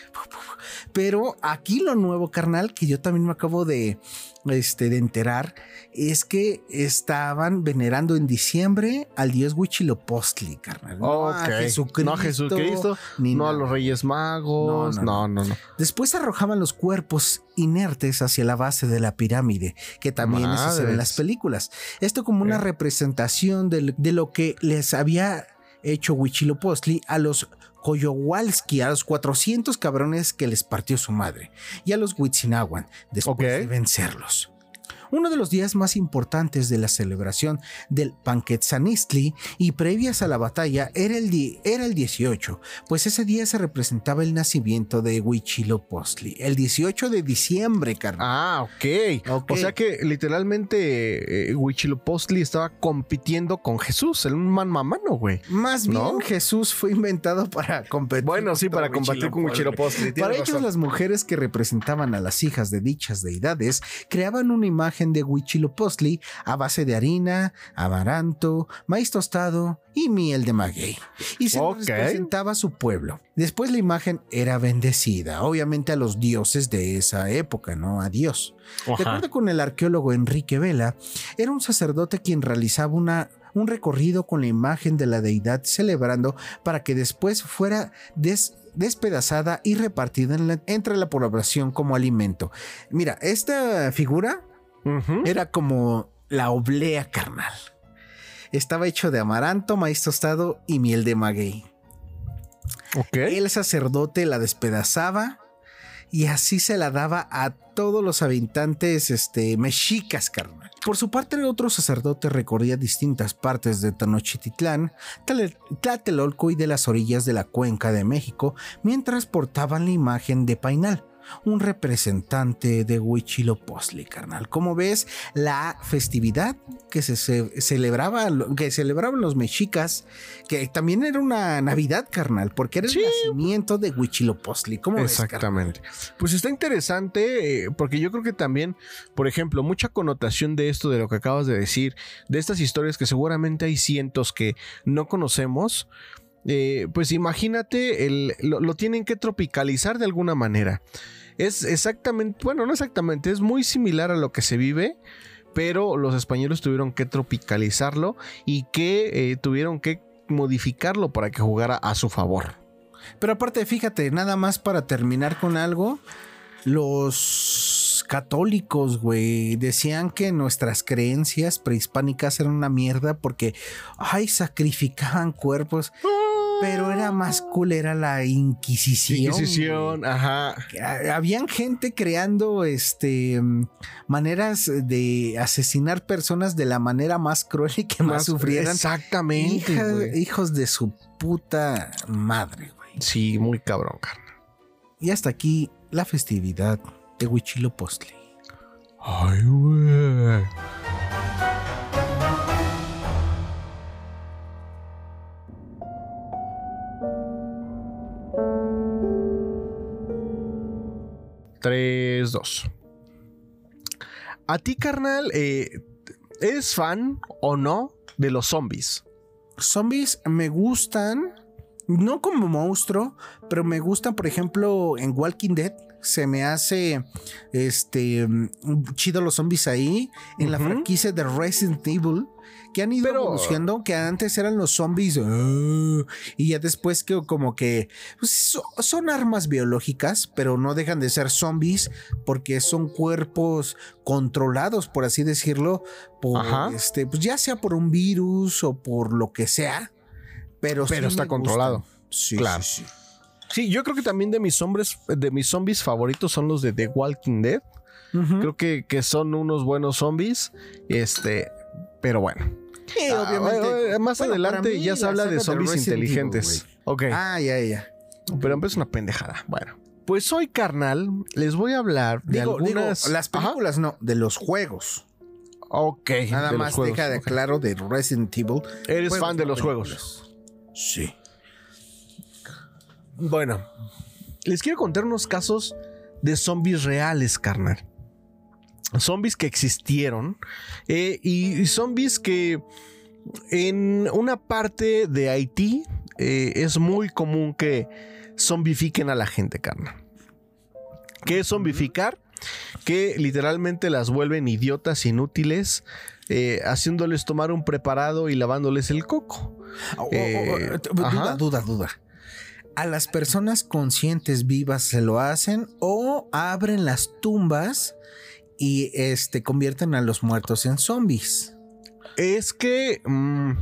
Pero aquí lo nuevo, carnal, que yo también me acabo de, este, de enterar, es que estaban venerando en diciembre al dios Huitzilopochtli, carnal. No a. Jesucristo. No a Jesucristo, ni no a los Reyes Magos. No, No, no, no, no. Después arrojaban los cuerpos inertes hacia la base de la pirámide, que también eso se ve en las películas. Esto como una representación de, lo que les había hecho Huitzilopochtli a los Coyowalski, a los 400 cabrones que les partió su madre, y a los Huitzinahuan, después de vencerlos. Uno de los días más importantes de la celebración del Panquetzanistli y previas a la batalla era el, era el 18, pues ese día se representaba el nacimiento de Huitzilopochtli, el 18 de diciembre, carnal. Ah, ok. Ok. O sea que literalmente eh, Huitzilopochtli estaba compitiendo con Jesús, el un man mamano, güey. Más bien ¿no? Jesús fue inventado para competir. Bueno, sí, para combatir con Huitzilopochtli. Para ellos, las mujeres que representaban a las hijas de dichas deidades creaban una imagen de Huitzilopochtli a base de harina, amaranto, maíz tostado y miel de maguey. Y se Ok. representaba a su pueblo. Después la imagen era bendecida, obviamente a los dioses de esa época, ¿no? A Dios. De acuerdo con el arqueólogo Enrique Vela, era un sacerdote quien realizaba una, un recorrido con la imagen de la deidad celebrando para que después fuera des- despedazada y repartida en la- entre la población como alimento. Mira, esta figura Era como la oblea carnal. Estaba hecho de amaranto, maíz tostado y miel de maguey. El sacerdote la despedazaba y así se la daba a todos los habitantes este, mexicas, carnal. Por su parte, otro sacerdote recorría distintas partes de Tenochtitlán, Tlatelolco y de las orillas de la cuenca de México, mientras portaban la imagen de Painal, un representante de Huitzilopochtli, carnal. Como ves, la festividad que se, ce- celebraba, que celebraban los mexicas, que también era una Navidad, carnal, porque era Sí. el nacimiento de Huitzilopochtli. ¿Cómo ves? Exactamente. Pues está interesante eh, porque yo creo que también, por ejemplo, mucha connotación de esto, de lo que acabas de decir, de estas historias que seguramente hay cientos que no conocemos. eh, pues imagínate, el- lo, lo tienen que tropicalizar de alguna manera. Es exactamente, bueno, no exactamente, es muy similar a lo que se vive, pero los españoles tuvieron que tropicalizarlo y que eh, tuvieron que modificarlo para que jugara a su favor. Pero aparte, fíjate, nada más para terminar con algo, los católicos, güey, decían que nuestras creencias prehispánicas eran una mierda porque, ay, sacrificaban cuerpos. Pero era más cool, era la Inquisición. Inquisición, ajá. Habían gente creando este maneras de asesinar personas de la manera más cruel y que más, sufrieran. Exactamente. hijos de su puta madre, güey. Sí, muy cabrón, carnal. Y hasta aquí la festividad de Huichilopochtli. Ay, güey. Tres, dos. A ti, carnal, eh, ¿eres fan o no de los zombies? Zombies me gustan, no como monstruo, pero me gustan, por ejemplo, en Walking Dead. Se me hace este chido los zombies ahí. En la franquicia de Resident Evil que han ido evolucionando, que antes eran los zombies ah, y ya después que como que pues, son armas biológicas, pero no dejan de ser zombies porque son cuerpos controlados, por así decirlo, por este, pues ya sea por un virus o por lo que sea, pero, pero está controlado. Sí, claro. Sí, sí. yo creo que también de mis hombres, de mis zombies favoritos son los de The Walking Dead. Creo que, que, son unos buenos zombies. Este, pero bueno. Ah, obviamente. más adelante ya se habla de zombies inteligentes. ok. Ah, ya, ya. Pero es una pendejada. Bueno. Pues hoy, carnal, les voy a hablar de algunas. las películas no, de los juegos. Ok. Nada más deja de claro de Resident Evil. Eres fan de los juegos. Sí. Bueno, les quiero contar unos casos de zombies reales, carnal zombies que existieron eh, y zombies que en una parte de Haití eh, es muy común que zombifiquen a la gente, carnal. ¿Qué es zombificar? Que literalmente las vuelven idiotas, inútiles, eh, haciéndoles tomar un preparado y lavándoles el coco. Oh, oh, oh, duda, duda, duda. ¿A las personas conscientes vivas se lo hacen o abren las tumbas y este, convierten a los muertos en zombies. Es que... Mm,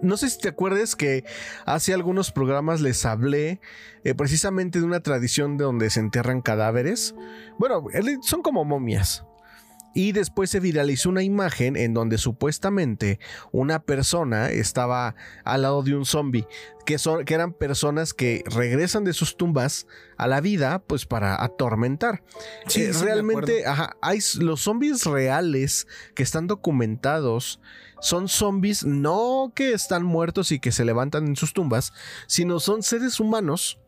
no sé si te acuerdas que hace algunos programas les hablé eh, precisamente de una tradición de donde se enterran cadáveres. Bueno, son como momias. Y después se viralizó una imagen en donde supuestamente una persona estaba al lado de un zombie, que, son, que eran personas que regresan de sus tumbas a la vida, pues para atormentar. Sí, eh, realmente, hay los zombies reales que están documentados son zombies no que están muertos y que se levantan en sus tumbas, sino son seres humanos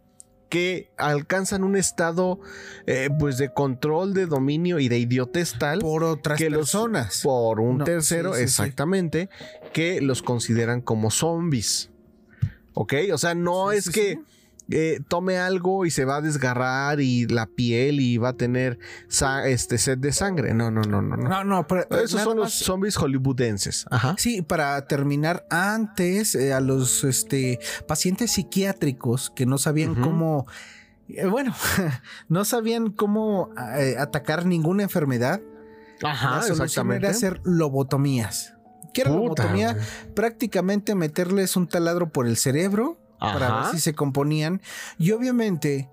que alcanzan un estado eh, pues de control, de dominio y de idiotez tal por otras personas. por un tercero, exactamente, que los consideran como zombies. ¿Ok? O sea, no es que eh, tome algo y se va a desgarrar y la piel y va a tener este sed de sangre. No, no, no, no. No, no, pero, esos son los zombies hollywoodenses. Ajá. Sí, para terminar, antes eh, a los este, pacientes psiquiátricos que no sabían cómo. Eh, bueno, no sabían cómo atacar ninguna enfermedad. Ajá, la solución era hacer lobotomías. ¿Qué era lobotomía? Prácticamente meterles un taladro por el cerebro para ver si se componían. Y obviamente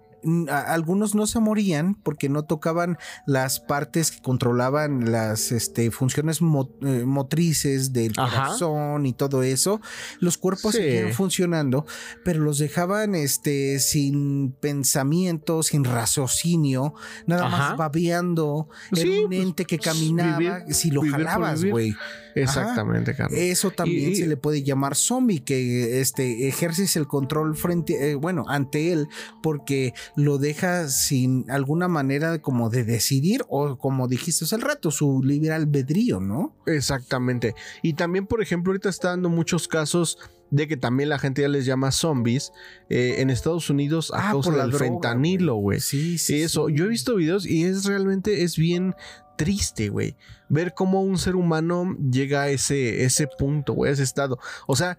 algunos no se morían porque no tocaban las partes que controlaban las este, funciones eh, motrices del corazón y todo eso. Los cuerpos seguían funcionando, pero los dejaban este, sin pensamiento, sin raciocinio, nada más babeando. en un pues, ente que caminaba. si lo jalabas, güey. Exactamente, Carlos. Eso también se le puede llamar zombie, que este, ejerces el control frente, eh, bueno, ante él, porque lo deja sin alguna manera como de decidir o como dijiste hace el rato, su libre albedrío, ¿no? Exactamente. Y también, por ejemplo, ahorita está dando muchos casos de que también la gente ya les llama zombies eh, en Estados Unidos a Ah, causa por del droga, fentanilo, güey. Sí, sí. Eso, sí. yo he visto videos y es realmente es bien triste, güey. Ver cómo un ser humano llega a ese, ese punto, güey, a ese estado. O sea,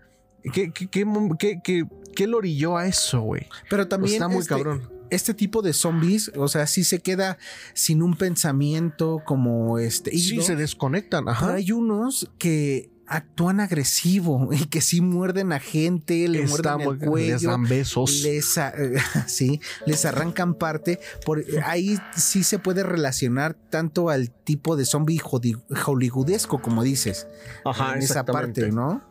¿qué, qué, qué, qué, qué- lo orilló a eso, güey? Pero también Está muy este, cabrón. este tipo de zombies, o sea, sí se queda sin un pensamiento como este. Sí, se desconectan, pero ajá. hay unos que actúan agresivo y que sí muerden a gente, le Está muerden el cuello. les dan besos. les, a- sí, les arrancan parte. Por, ahí sí se puede relacionar tanto al tipo de zombie hollywoodesco, como dices. Ajá, en esa parte, ¿no?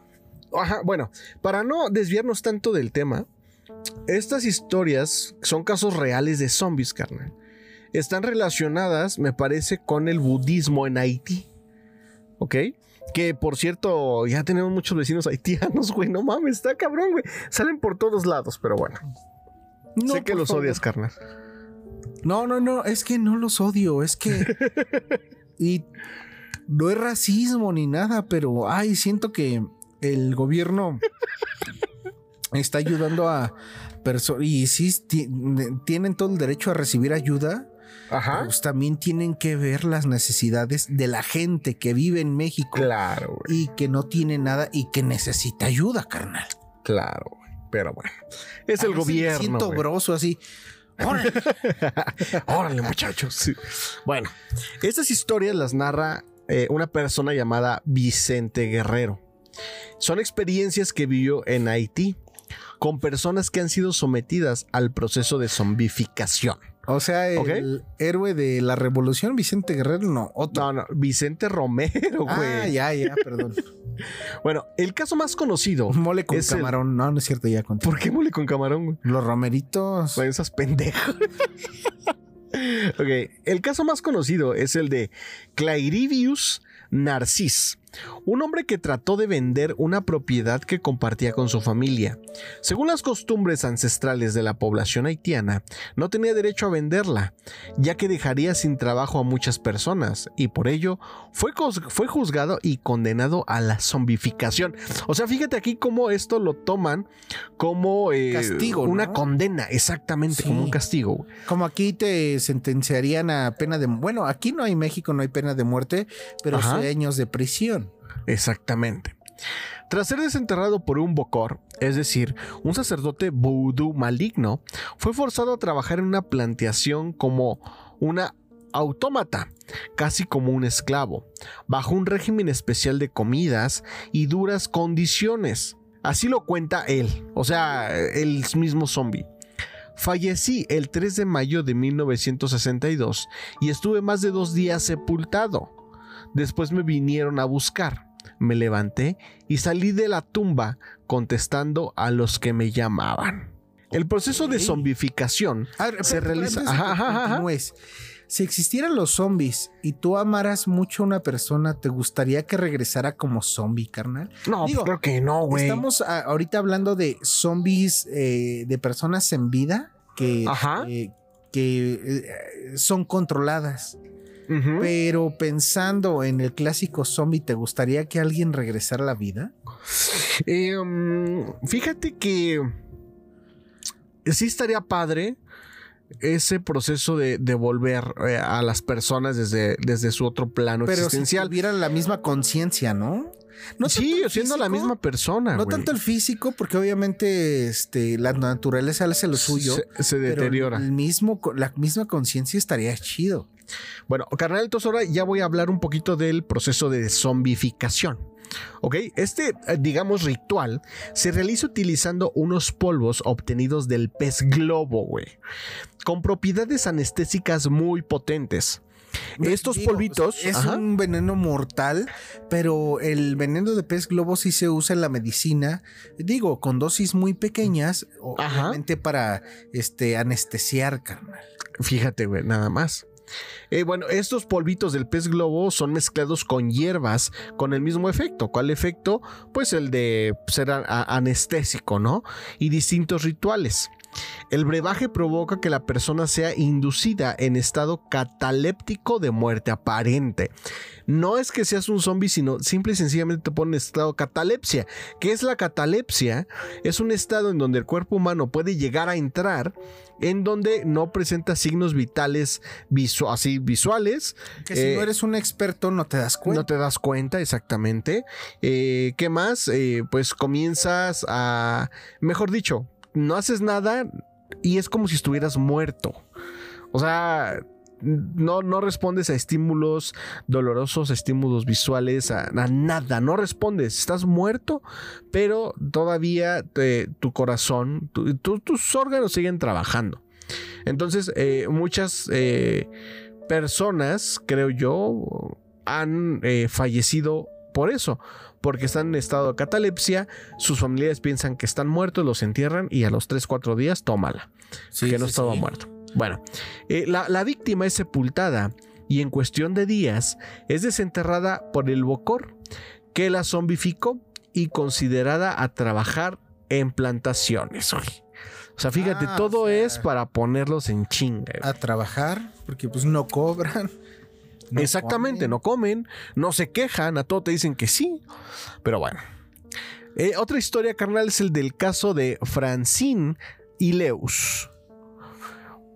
Ajá, bueno, para no desviarnos tanto del tema, estas historias son casos reales de zombies, carnal. Están relacionadas, me parece, con el budismo en Haití. ¿Ok? Que por cierto, ya tenemos muchos vecinos haitianos, güey. No mames, está cabrón, güey. Salen por todos lados, pero bueno. No, sé que los favor. odias, carnal. No, no, no, es que no los odio, es que. y no es racismo ni nada, pero ay, siento que el gobierno está ayudando a personas. Y sí ti- tienen todo el derecho a recibir ayuda. Ajá. Pues también tienen que ver las necesidades de la gente que vive en México Claro, güey. y que no tiene nada y que necesita ayuda, carnal. Claro, güey. Pero bueno. Es A el veces me gobierno. Siento güey. broso así. Órale. Órale, muchachos. Sí. Bueno, estas historias las narra eh, una persona llamada Vicente Guerrero. Son experiencias que vivió en Haití con personas que han sido sometidas al proceso de zombificación. O sea, el héroe de la revolución, Vicente Guerrero, no, otro. No, no, Vicente Romero, ah, güey. ya, ya, perdón. bueno, el caso más conocido. Mole con el- camarón. No, no es cierto, ya conté. ¿Por qué mole con camarón, güey? Los romeritos. Son esas pendejos. ok, el caso más conocido es el de Clairivius Narcis, un hombre que trató de vender una propiedad que compartía con su familia. Según las costumbres ancestrales de la población haitiana, no tenía derecho a venderla, ya que dejaría sin trabajo a muchas personas, y por ello fue, fue juzgado y condenado a la zombificación. O sea, fíjate aquí cómo esto lo toman como eh, Castigo, una ¿no? condena, exactamente, Sí. como un castigo. Como aquí te sentenciarían a pena de. Bueno, aquí no hay México, no hay pena de muerte, pero sí años de prisión. Exactamente. Tras ser desenterrado por un bocor, es decir, un sacerdote vudú maligno, fue forzado a trabajar en una plantación como una autómata, casi como un esclavo, bajo un régimen especial de comidas y duras condiciones. Así lo cuenta él, o sea, el mismo zombie. Fallecí el 3 de mayo de 1962 y estuve más de dos días sepultado. Después me vinieron a buscar. Me levanté y salí de la tumba contestando a los que me llamaban. El proceso de zombificación ver, se realiza. Ajá, ajá, ajá. continúes, Si existieran los zombies y tú amaras mucho a una persona, ¿te gustaría que regresara como zombie, carnal? No, Digo, creo que no, güey. Estamos ah, ahorita hablando de zombies eh, de personas en vida que, eh, que eh, son controladas. Pero pensando en el clásico zombie, ¿te gustaría que alguien regresara a la vida? Eh, mm, fíjate que sí estaría padre ese proceso de, de volver eh, a las personas desde, desde su otro plano Pero si existencial. tuvieran la misma conciencia, ¿no? No sí, siendo la misma persona. No tanto el físico, porque obviamente este, la naturaleza hace lo suyo. Se, se pero deteriora. el mismo, la misma conciencia estaría chido. Bueno, carnal, entonces ahora ya voy a hablar un poquito del proceso de zombificación. ¿Ok? Este, eh, digamos, ritual se realiza utilizando unos polvos obtenidos del pez globo, güey. Con propiedades anestésicas muy potentes. Estos Digo, polvitos. Es ajá, un veneno mortal, pero el veneno de pez globo sí se usa en la medicina. Digo, con dosis muy pequeñas, Ajá. obviamente para este, anestesiar, carnal. Fíjate, güey, nada más. Eh, bueno, estos polvitos del pez globo son mezclados con hierbas con el mismo efecto. ¿Cuál efecto? Pues el de ser anestésico, ¿no? Y distintos rituales. El brebaje provoca que la persona sea inducida en estado cataléptico de muerte aparente. No es que seas un zombie, sino simple y sencillamente te pone en estado catalepsia. ¿Qué es la catalepsia? Es un estado en donde el cuerpo humano puede llegar a entrar en donde no presenta signos vitales así visuales. Que si no eh, eres un experto no te das cuenta. No te das cuenta, exactamente. Eh, ¿Qué más? Eh, pues comienzas a, mejor dicho, no haces nada y es como si estuvieras muerto. O sea, no, no respondes a estímulos dolorosos, estímulos visuales, a, nada, no respondes, estás muerto, pero todavía tu corazón, tus órganos siguen trabajando. Entonces, eh, muchas eh, personas, creo yo, han eh, fallecido por eso, porque están en estado de catalepsia, sus familiares piensan que están muertos, los entierran y a los 3, 4 días tómala, que no estaba muerto. Bueno, eh, la, víctima es sepultada y en cuestión de días es desenterrada por el Bocor, que la zombificó y considerada a trabajar en plantaciones. O sea, fíjate, ah, todo es para ponerlos en chinga. A trabajar, porque pues no cobran. Exactamente, no comen, no se quejan, a todo te dicen que sí. Pero bueno. Eh, otra historia, carnal, es el del caso de Francine Ileus.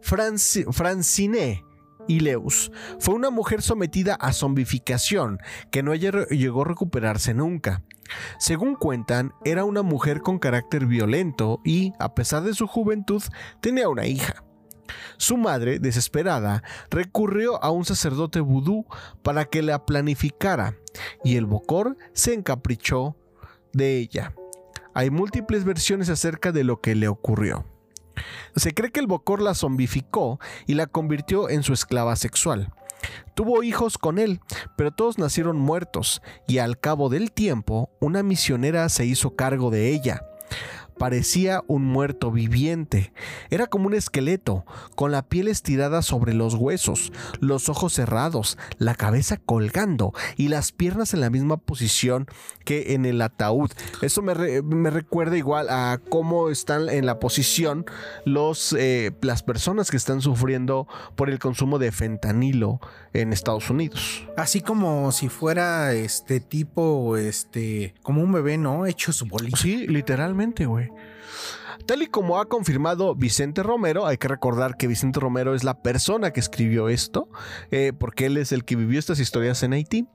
Francine Ileus fue una mujer sometida a zombificación que no llegó a recuperarse nunca. Según cuentan, era una mujer con carácter violento y, a pesar de su juventud, tenía una hija. Su madre, desesperada, recurrió a un sacerdote vudú para que la planificara, y el Bocor se encaprichó de ella. Hay múltiples versiones acerca de lo que le ocurrió. Se cree que el Bocor la zombificó y la convirtió en su esclava sexual. Tuvo hijos con él, pero todos nacieron muertos, y al cabo del tiempo, una misionera se hizo cargo de ella parecía un muerto viviente. Era como un esqueleto, con la piel estirada sobre los huesos, los ojos cerrados, la cabeza colgando y las piernas en la misma posición que en el ataúd. Eso me, recuerda igual a cómo están en la posición los, eh, las personas que están sufriendo por el consumo de fentanilo en Estados Unidos. Así como si fuera este tipo, este, como un bebé, ¿no? Hecho su bolito. Sí, literalmente, güey. Tal y como ha confirmado Vicente Romero, hay que recordar que Vicente Romero es la persona que escribió esto, eh, porque él es el que vivió estas historias en Haití.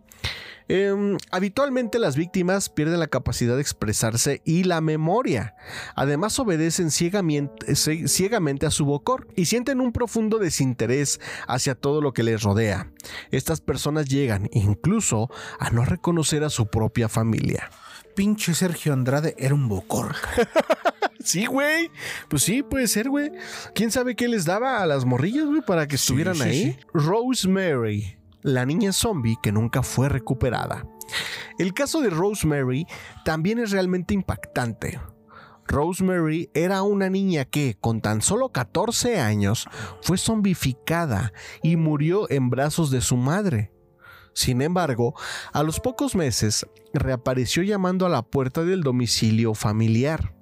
Em, habitualmente las víctimas pierden la capacidad de expresarse y la memoria. Además obedecen ciegamente, ciegamente, a su bocor y sienten un profundo desinterés hacia todo lo que les rodea. Estas personas llegan incluso a no reconocer a su propia familia. Pinche Sergio Andrade era un bocor. sí, güey. Pues sí, puede ser, güey. ¿Quién sabe qué les daba a las morrillas, güey, para que estuvieran ahí? Rosemary la niña zombie que nunca fue recuperada. El caso de Rosemary también es realmente impactante. Rosemary era una niña que, con tan solo 14 años, fue zombificada y murió en brazos de su madre. Sin embargo, a los pocos meses reapareció llamando a la puerta del domicilio familiar.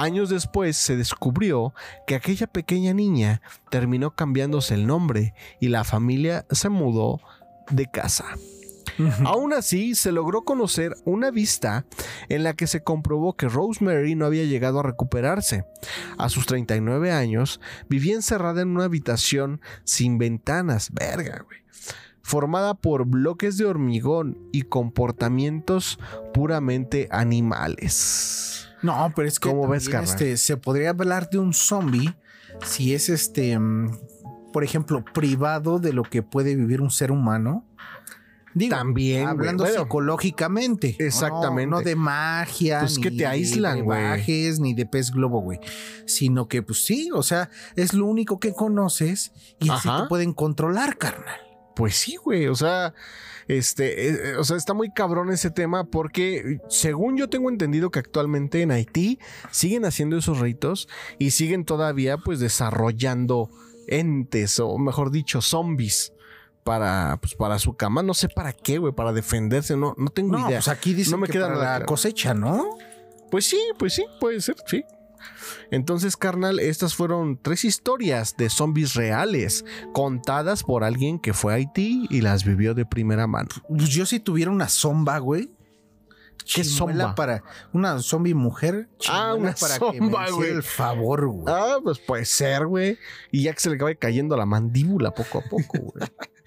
Años después se descubrió que aquella pequeña niña terminó cambiándose el nombre y la familia se mudó de casa. Aún así, se logró conocer una vista en la que se comprobó que Rosemary no había llegado a recuperarse. A sus 39 años, vivía encerrada en una habitación sin ventanas, verga, güey, formada por bloques de hormigón y comportamientos puramente animales. No, pero es que ¿Cómo ves, este, se podría hablar de un zombie si es este, mm, por ejemplo, privado de lo que puede vivir un ser humano. Digo, también hablando psicológicamente. Exactamente. No, de magia. Pues que te aíslan, güey. Ni de pez globo, güey. Sino que, pues sí, o sea, es lo único que conoces y así te pueden controlar, carnal. Pues sí, güey. O sea, este, eh, eh, o sea, está muy cabrón ese tema porque según yo tengo entendido que actualmente en Haití siguen haciendo esos ritos y siguen todavía pues desarrollando entes, o mejor dicho, zombies. Para, pues, para su cama, no sé para qué, güey, para defenderse, no, no tengo No, idea. pues aquí dice No me que queda para la claro. cosecha, ¿no? Pues sí, pues sí, puede ser, sí. Entonces, carnal, estas fueron tres historias de zombies reales, contadas por alguien que fue a Haití y las vivió de primera mano. Pues yo si tuviera una zomba, güey. ¿Qué zomba? Para una zombie mujer. Ah, una para que me zomba, güey. el favor, güey. Ah, pues puede ser, güey. Y ya que se le acaba cayendo la mandíbula poco a poco, güey.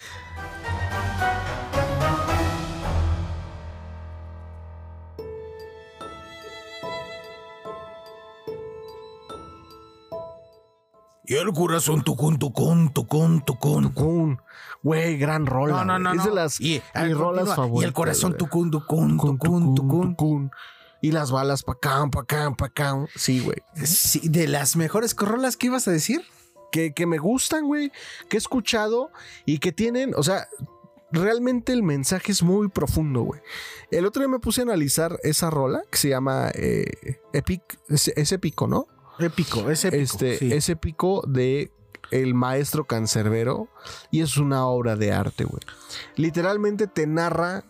Y el corazón tucún, tucún, tucún, tucún. Tucún. Güey, gran rola. No, no, no. Es de las y, mis rolas continúa. favoritas. Y el corazón tucún, tucún, Tucún, tucún, tucún. tucún. Y las balas pa' acá, pa' acá, pa' acá. Sí, güey. Sí, de las mejores rolas que ibas a decir. que, que me gustan, güey, que he escuchado y que tienen, o sea, realmente el mensaje es muy profundo, güey. El otro día me puse a analizar esa rola que se llama eh, Epic, es, es épico, ¿no? Épico, es épico. este, sí. es épico de el maestro cancerbero y es una obra de arte, güey. Literalmente te narra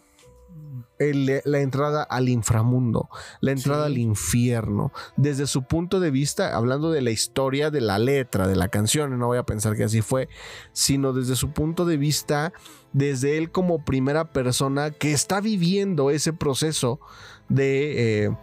el- la entrada al inframundo, la entrada Sí. al infierno, desde su punto de vista, hablando de la historia de la letra de la canción, no voy a pensar que así fue, sino desde su punto de vista, desde él como primera persona que está viviendo ese proceso de, eh,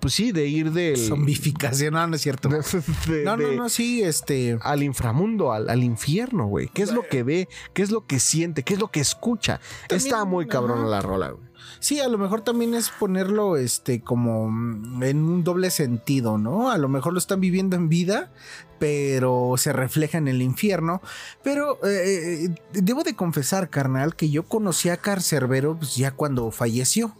pues sí, de ir del... Zombificación, no, no es cierto. de- No, no, no, sí, este. al inframundo, al, al infierno, güey. ¿Qué es lo que ve? ¿Qué es lo que siente? ¿Qué es lo que escucha? También, Está muy cabrona ajá. la rola, güey. Sí, a lo mejor también es ponerlo este como en un doble sentido, ¿no? A lo mejor lo están viviendo en vida, pero se refleja en el infierno. Pero eh, eh, debo de confesar, carnal, que yo conocí a Carcerbero pues, ya cuando falleció.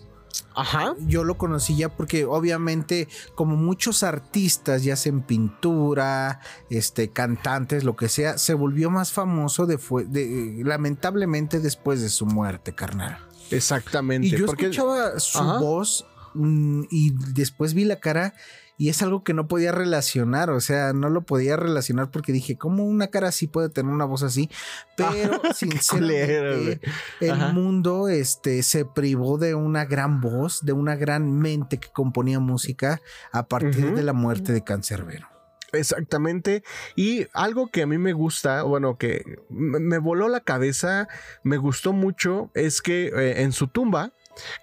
Ajá. Yo lo conocí ya porque obviamente como muchos artistas, ya sea en pintura, este, cantantes, lo que sea, se volvió más famoso de, fue- de- lamentablemente después de su muerte, carnal. Exactamente. Y yo porque- escuchaba su Ajá. voz mm, y después vi la cara y es algo que no podía relacionar, o sea, no lo podía relacionar porque dije, ¿cómo una cara así puede tener una voz así? Pero culero, sinceramente el Ajá. mundo este, se privó de una gran voz, de una gran mente que componía música a partir de la muerte de Cancerbero. Exactamente. Y algo que a mí me gusta, bueno, que me me voló la cabeza, me gustó mucho, es que eh, en su tumba,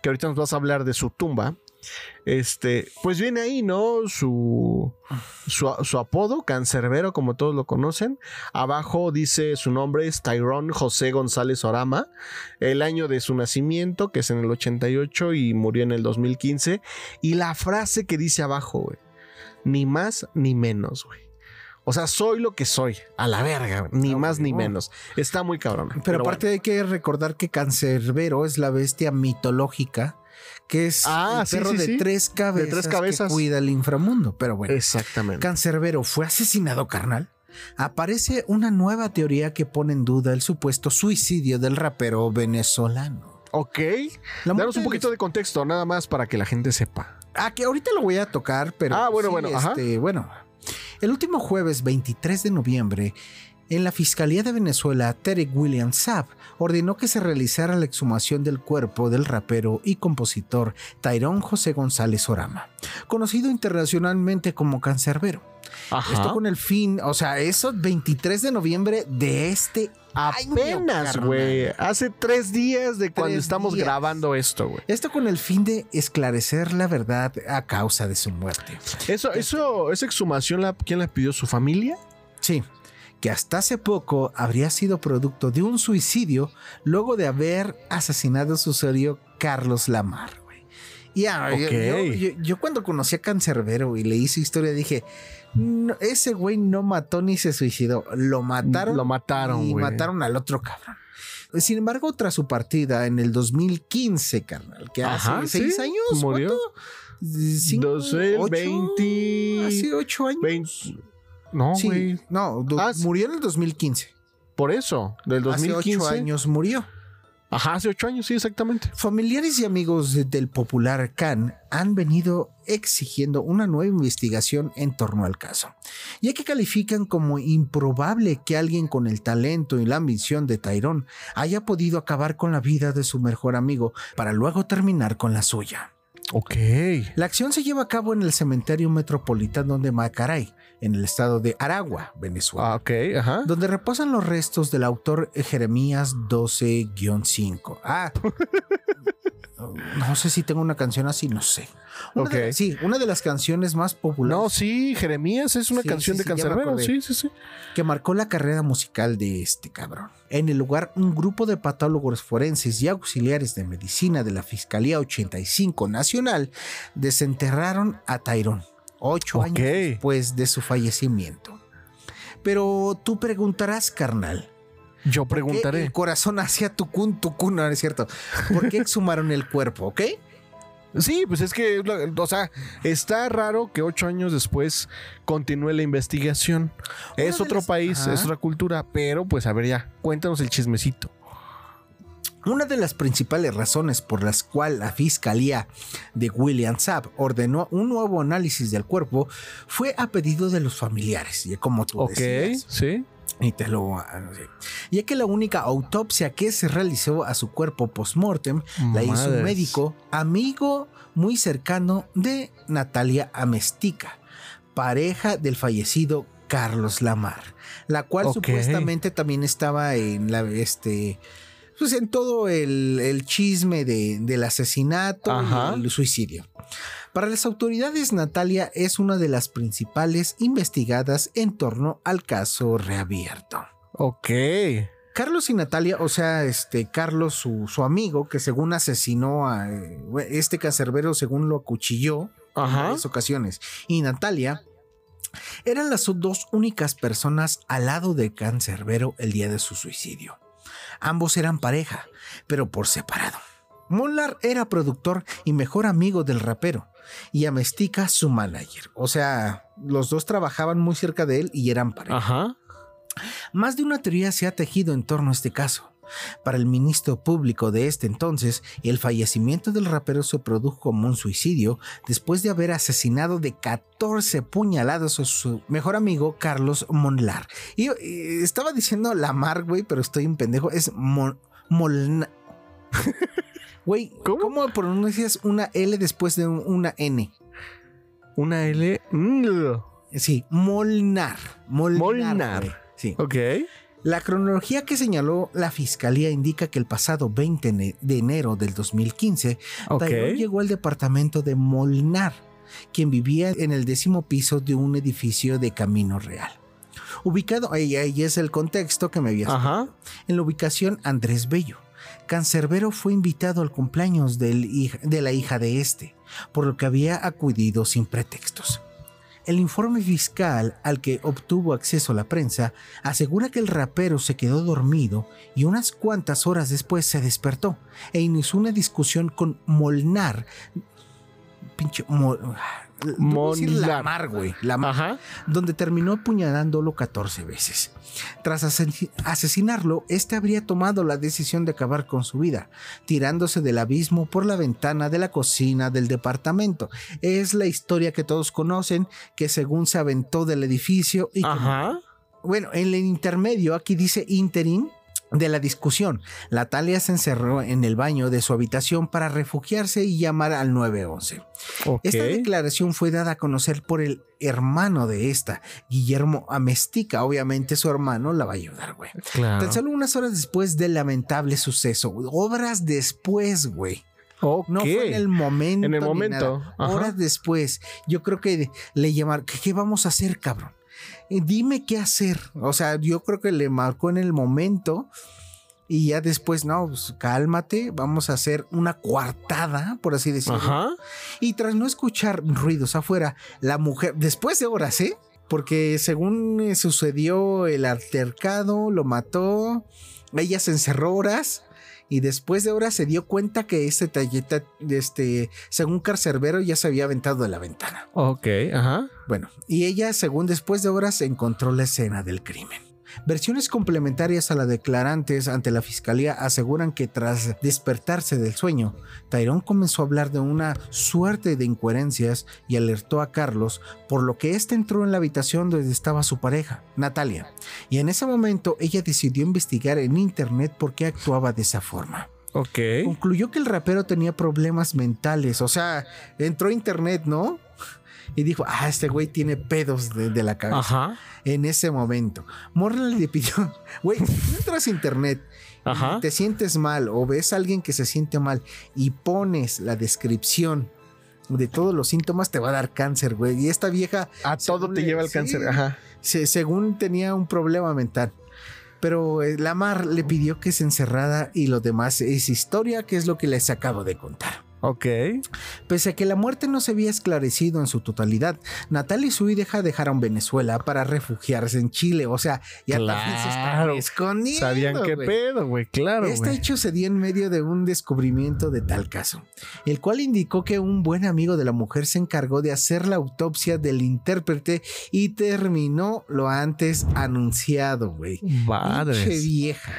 que ahorita nos vas a hablar de su tumba, este, pues viene ahí, ¿no? Su, su, su apodo, Cancerbero, como todos lo conocen. Abajo dice su nombre es Tyrone José González Orama, el año de su nacimiento, que es en el 88 y murió en el 2015. Y la frase que dice abajo, güey ni más ni menos, güey. O sea, soy lo que soy, a la verga, ni más ni menos. Está muy cabrón. Pero, aparte hay que recordar que Cancerbero es la bestia mitológica, que es Ah, el sí, perro sí, de, sí. tres cabezas tres cabezas. que cuida el inframundo. Pero bueno, Exactamente. Cancerbero fue asesinado, carnal. Aparece una nueva teoría que pone en duda el supuesto suicidio del rapero venezolano. Ok. Danos un poquito de contexto, nada más para que la gente sepa. Ah, que ahorita lo voy a tocar, pero. Ah, bueno, bueno, ajá. este, bueno. El último jueves 23 de noviembre, en la Fiscalía de Venezuela, Terek William Saab ordenó que se realizara la exhumación del cuerpo del rapero y compositor Tyrone José González Orama, conocido internacionalmente como Cancerbero. Ajá. Esto con el fin, o sea, eso 23 de noviembre de este año, Apenas, güey. Hace tres días de cuando Tres estamos días. grabando esto, güey. Esto con el fin de esclarecer la verdad a causa de su muerte. Eso, eso, esa exhumación, la, ¿quién la pidió? ¿Su familia? Sí, que hasta hace poco habría sido producto de un suicidio luego de haber asesinado a su usuario Carlos Lamar. güey. Y ah, yo- yo, cuando conocí a Cancerbero y leí su historia dije, "No, ese güey no mató ni se suicidó, lo mataron. Lo mataron, y mataron al otro cabrón. Sin embargo, tras su partida en el 2015, carnal, que hace seis sí, años, murió. ¿cuánto? Cinco, ocho, 20 hace ocho años. Vein- No, Sí, güey. no, Ah, murió en el 2015. Por eso, del Hace 2015. ocho años murió. Ajá, hace ocho años, sí, exactamente. Familiares y amigos de- del popular Khan han venido exigiendo una nueva investigación en torno al caso, ya que califican como improbable que alguien con el talento y la ambición de Tyrone haya podido acabar con la vida de su mejor amigo para luego terminar con la suya. Ok. La acción se lleva a cabo en el cementerio metropolitano de Macaray, en el estado de Aragua, Venezuela Ah, ok, ajá. donde reposan los restos del autor Jeremías 12-5. Ah, no sé si tengo una canción así, no sé. Una de- Ok. sí, una de las canciones más populares No, sí, Jeremías es una Sí, canción sí, de sí, Cancerbero. Sí, sí, sí. que marcó la carrera musical de este cabrón. En el lugar, un grupo de patólogos forenses y auxiliares de medicina de la Fiscalía 85 Nacional desenterraron a Tyrone ocho años después de su fallecimiento. Pero tú preguntarás, carnal, Yo ¿Por qué preguntaré. El corazón hacía tucún, tucún, no, no es cierto. ¿Por qué exhumaron el cuerpo, ok? Sí, pues es que, o sea, está raro que ocho años después continúe la investigación. Una Es otro las- país, Ajá. es otra cultura, pero pues a ver ya, cuéntanos el chismecito. Una de las principales razones por las cuales la fiscalía de William Saab ordenó un nuevo análisis del cuerpo fue a pedido de los familiares, ya como tú Ok, decías. sí. Y te lo ah, ya que la única autopsia que se realizó a su cuerpo post-mortem la hizo un médico amigo muy cercano de Natalia Amestica, pareja del fallecido Carlos Lamar, la cual supuestamente también estaba en la este pues en todo el, el chisme de- del asesinato Ajá. y el suicidio. Para las autoridades, Natalia es una de las principales investigadas en torno al caso reabierto. Ok. Carlos y Natalia, o sea, este Carlos, su, su amigo, que según asesinó a eh, este cancerbero, según lo acuchilló en varias ocasiones, y Natalia eran las dos únicas personas al lado del cancerbero el día de su suicidio. Ambos eran pareja, pero por separado. Molnar era productor y mejor amigo del rapero, y Amestica su manager. O sea, los dos trabajaban muy cerca de él y eran pareja. Ajá. Más de una teoría se ha tejido en torno a este caso. Para el ministro público de este entonces, el fallecimiento del rapero se produjo como un suicidio después de haber asesinado de 14 puñaladas a su mejor amigo Carlos Monlar. Y eh, estaba diciendo Lamar, güey, pero estoy un pendejo. Es Mon Molna. Güey, ¿Cómo? ¿cómo? pronuncias una L después de un- una N? Una L. Mm. Sí, Molnar. Molnar. Molnar. Sí. Ok. La cronología que señaló la fiscalía indica que el pasado 20 ne- de enero del 2015, Ok. Tyrone llegó al departamento de Molnar, quien vivía en el décimo piso de un edificio de Camino Real. Ubicado, ahí, ahí es el contexto que me habías Ajá. en la ubicación Andrés Bello. Cancerbero fue invitado al cumpleaños del de la hija de este, por lo que había acudido sin pretextos. El informe fiscal al que obtuvo acceso la prensa asegura que el rapero se quedó dormido y unas cuantas horas después se despertó e inició una discusión con Molnar. Pinche Mol- decir. Lamar, güey. Lamar Ajá. donde terminó apuñalándolo 14 veces. Tras ase- asesinarlo, este habría tomado la decisión de acabar con su vida, tirándose del abismo por la ventana de la cocina del departamento. Es la historia que todos conocen, que según se aventó del edificio y... Ajá. Bueno, en el intermedio, aquí dice interim de la discusión. Natalia se encerró en el baño de su habitación para refugiarse y llamar al 911. Ok. Esta declaración fue dada a conocer por el hermano de esta, Guillermo Amestica. Obviamente su hermano la va a ayudar, güey. Claro. Tan solo unas horas después del lamentable suceso, horas después, güey. No fue en el momento. En el momento. Horas después, yo creo que le llamaron, ¿qué, qué vamos a hacer, cabrón? Dime qué hacer. O sea, yo creo que le marcó en el momento. Y ya después, no, pues cálmate, vamos a hacer una coartada, por así decirlo. Ajá. Y tras no escuchar ruidos afuera, la mujer, después de horas, ¿eh? Porque según eh, sucedió el altercado, lo mató, ella se encerró horas y después de horas se dio cuenta que este talleta, este, según Carcerbero, ya se había aventado de la ventana. Ok. Ajá. Bueno, y ella, según después de horas, encontró la escena del crimen. Versiones complementarias a la declarantes ante la fiscalía aseguran que tras despertarse del sueño, Tyrone comenzó a hablar de una suerte de incoherencias y alertó a Carlos, por lo que éste entró en la habitación donde estaba su pareja, Natalia, y en ese momento ella decidió investigar en internet por qué actuaba de esa forma. Ok. Concluyó que el rapero tenía problemas mentales, o sea, entró a internet, ¿no? Y dijo, ah, este güey tiene pedos de, de la cabeza Ajá. en ese momento. Morland le pidió, güey, si entras a internet, y Ajá. te sientes mal o ves a alguien que se siente mal y pones la descripción de todos los síntomas, te va a dar cáncer, güey. Y esta vieja, A todo te le- lleva el sí, cáncer. Ajá. se- según tenía un problema mental. Pero eh, Lamar le pidió que se encerrara y lo demás es historia, que es lo que les acabo de contar. Ok. Pese a que la muerte no se había esclarecido en su totalidad, Natalia y su hija dejaron Venezuela para refugiarse en Chile. O sea, ya también se estaban Claro. Sabían qué pedo, güey. Claro, Este hecho se dio en medio de un descubrimiento de tal caso, el cual indicó que un buen amigo de la mujer se encargó de hacer la autopsia del intérprete y terminó lo antes anunciado, güey. Pinche Madres. vieja,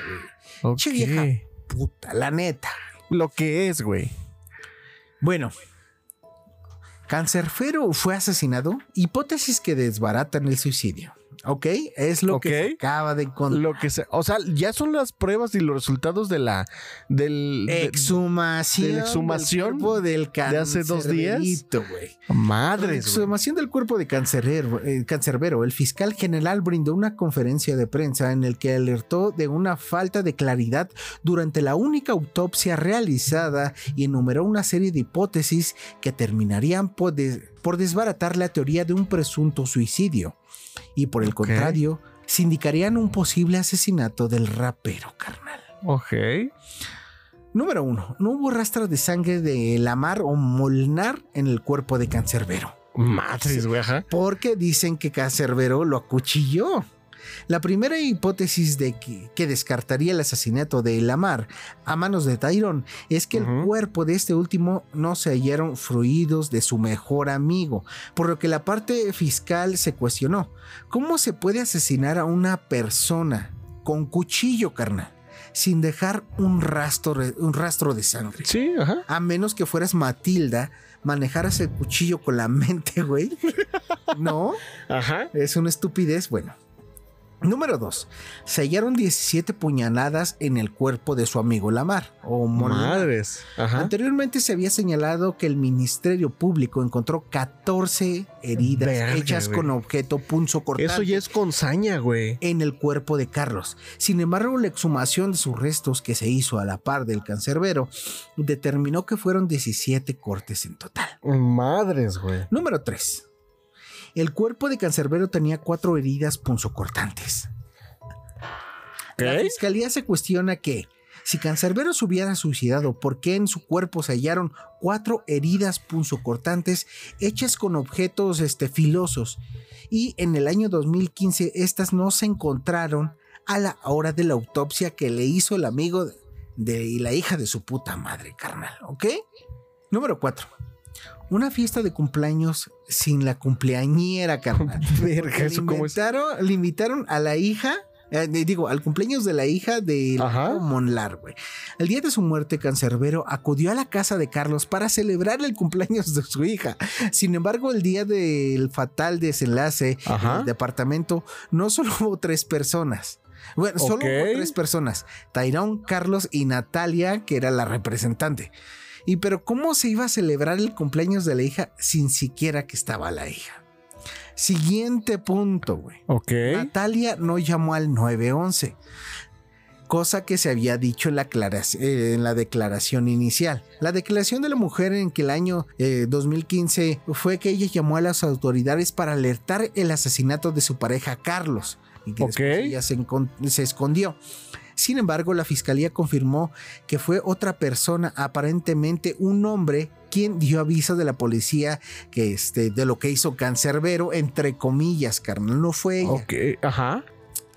güey. Che vieja puta, la neta. Lo que es, güey. Bueno, Cancerfero fue asesinado. Hipótesis que desbaratan el suicidio. ¿Ok? Es lo que se acaba de encontrar. Lo que se, o sea, ya son las pruebas y los resultados de la del de- Exhumación. de la exhumación del cuerpo del de hace dos días. güey. Exhumación del cuerpo de cancerero, eh, cancerbero. El fiscal general brindó una conferencia de prensa en el que alertó de una falta de claridad durante la única autopsia realizada y enumeró una serie de hipótesis que terminarían por, des- por desbaratar la teoría de un presunto suicidio. Y por el Ok. contrario, se indicarían un posible asesinato del rapero, carnal. Ok. Número uno, no hubo rastro de sangre de Lamar o Molnar en el cuerpo de Cancerbero. Güey. Ajá. Porque dicen que Cancerbero lo acuchilló. La primera hipótesis de que, que descartaría el asesinato de Lamar a manos de Tyrone es que el cuerpo de este último no se hallaron fluidos de su mejor amigo, por lo que la parte fiscal se cuestionó. ¿Cómo se puede asesinar a una persona con cuchillo, carnal, sin dejar un rastro, un rastro de sangre? Sí, ajá. A menos que fueras Matilda, manejaras el cuchillo con la mente, güey. No, Ajá. es una estupidez. Bueno. Número 2. Se hallaron 17 puñaladas en el cuerpo de su amigo Lamar o. Madres. Ajá. Anteriormente se había señalado que el Ministerio Público encontró 14 heridas Verga, hechas con objeto punzo cortante Eso ya es con saña, güey. en el cuerpo de Carlos. Sin embargo, la exhumación de sus restos que se hizo a la par del cancerbero determinó que fueron 17 cortes en total. Madres, güey. Número 3. El cuerpo de cancerbero tenía cuatro heridas punzocortantes. La fiscalía se cuestiona que si Cancerbero se hubiera suicidado, ¿por qué en su cuerpo se hallaron cuatro heridas punzocortantes hechas con objetos este, filosos? Y en el año 2015 estas no se encontraron a la hora de la autopsia que le hizo el amigo de y la hija de su puta madre, carnal, ¿ok? Número 4. Una fiesta de cumpleaños sin la cumpleañera, carnal. Verga, eso le cómo es. invitaron, le invitaron a la hija, eh, digo, al cumpleaños de la hija de. Monlar, güey. El día de su muerte, Cancerbero acudió a la casa de Carlos para celebrar el cumpleaños de su hija. Sin embargo, el día del fatal desenlace Ajá. en el departamento, no solo hubo tres personas. Bueno, solo hubo tres personas: Tyrone, Carlos y Natalia, que era la representante. Y pero, ¿cómo se iba a celebrar el cumpleaños de la hija sin siquiera que estaba la hija? Siguiente punto, güey. Ok. Natalia no llamó al 911, cosa que se había dicho en la, aclarac- eh, en la declaración inicial. La declaración de la mujer en que el año eh, 2015 fue que ella llamó a las autoridades para alertar el asesinato de su pareja Carlos y que ella se, se escondió. Sin embargo, la fiscalía confirmó que fue otra persona, aparentemente un hombre, quien dio aviso de la policía que este, de lo que hizo Cancerbero, entre comillas, carnal, no fue ella. Ok. Ajá.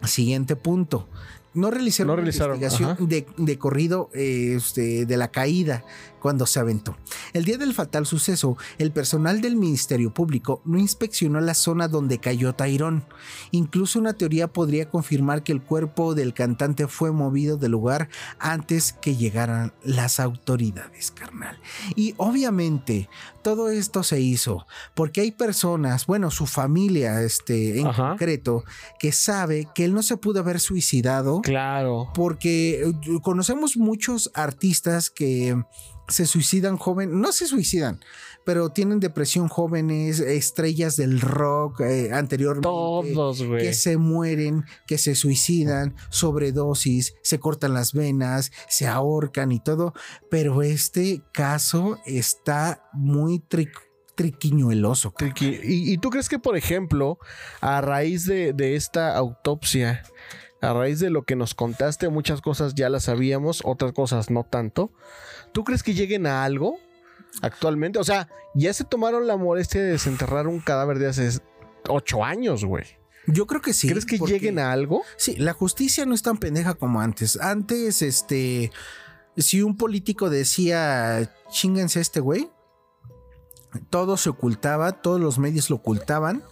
Siguiente punto. No realizaron, No realizaron, investigación de, de corrido eh, este, de la caída cuando se aventó. El día del fatal suceso, el personal del Ministerio Público no inspeccionó la zona donde cayó Tyrone. Incluso una teoría podría confirmar que el cuerpo del cantante fue movido del lugar antes que llegaran las autoridades, carnal. Y obviamente todo esto se hizo porque hay personas, bueno, su familia este, en concreto, que sabe que él no se pudo haber suicidado. Claro. Porque eh, conocemos muchos artistas que se suicidan jóvenes, no se suicidan, pero tienen depresión jóvenes, estrellas del rock eh, anteriormente. Todos, güey. Que se mueren, que se suicidan, sobredosis, se cortan las venas, se ahorcan y todo. Pero este caso está muy triquiñueloso. ¿Y, ¿Y, tú crees que, por ejemplo, a raíz de, de esta autopsia, a raíz de lo que nos contaste, muchas cosas ya las sabíamos, otras cosas no tanto. ¿Tú crees que lleguen a algo actualmente? O sea, ya se tomaron la molestia de desenterrar un cadáver de hace ocho años, güey. Yo creo que sí. ¿Crees que lleguen a algo? Sí, la justicia no es tan pendeja como antes. Antes, este, si un político decía, chingense este güey, todo se ocultaba, todos los medios lo ocultaban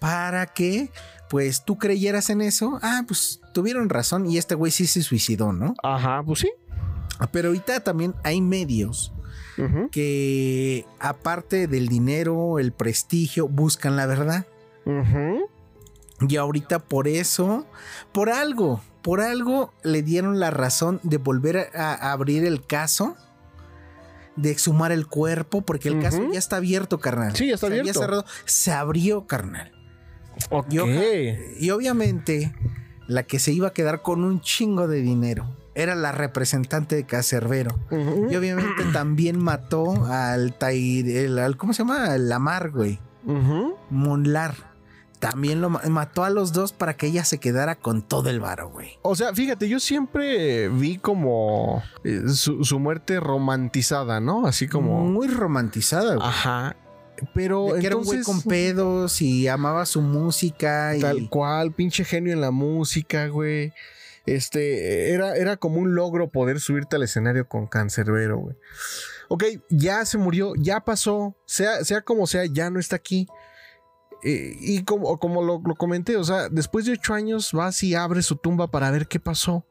para que pues tú creyeras en eso, ah, pues tuvieron razón y este güey sí se suicidó, ¿no? Ajá, pues sí. Pero ahorita también hay medios que aparte del dinero, el prestigio, buscan la verdad. Y ahorita por eso, por algo, por algo le dieron la razón de volver a, abrir el caso de exhumar el cuerpo, porque el caso ya está abierto, carnal. Sí, ya está abierto. cerrado, se abrió, carnal. Y, obviamente, la que se iba a quedar con un chingo de dinero era la representante de Cacerbero. Y obviamente también mató al Tair, ¿cómo se llama? El Lamar, güey. Monlar. También lo mató a los dos para que ella se quedara con todo el varo, güey. O sea, fíjate, yo siempre vi como eh, su, su, muerte romantizada, ¿no? Así como. Muy romantizada, güey. Ajá. Pero era un güey con pedos y amaba su música. Y... Tal cual, pinche genio en la música, güey. Este, era, era como un logro poder subirte al escenario con Cancerbero, güey. Ok, ya se murió, ya pasó, sea, sea como sea, ya no está aquí. Eh, y como, como lo, lo, comenté, o sea, después de ocho años vas y abres su tumba para ver qué pasó.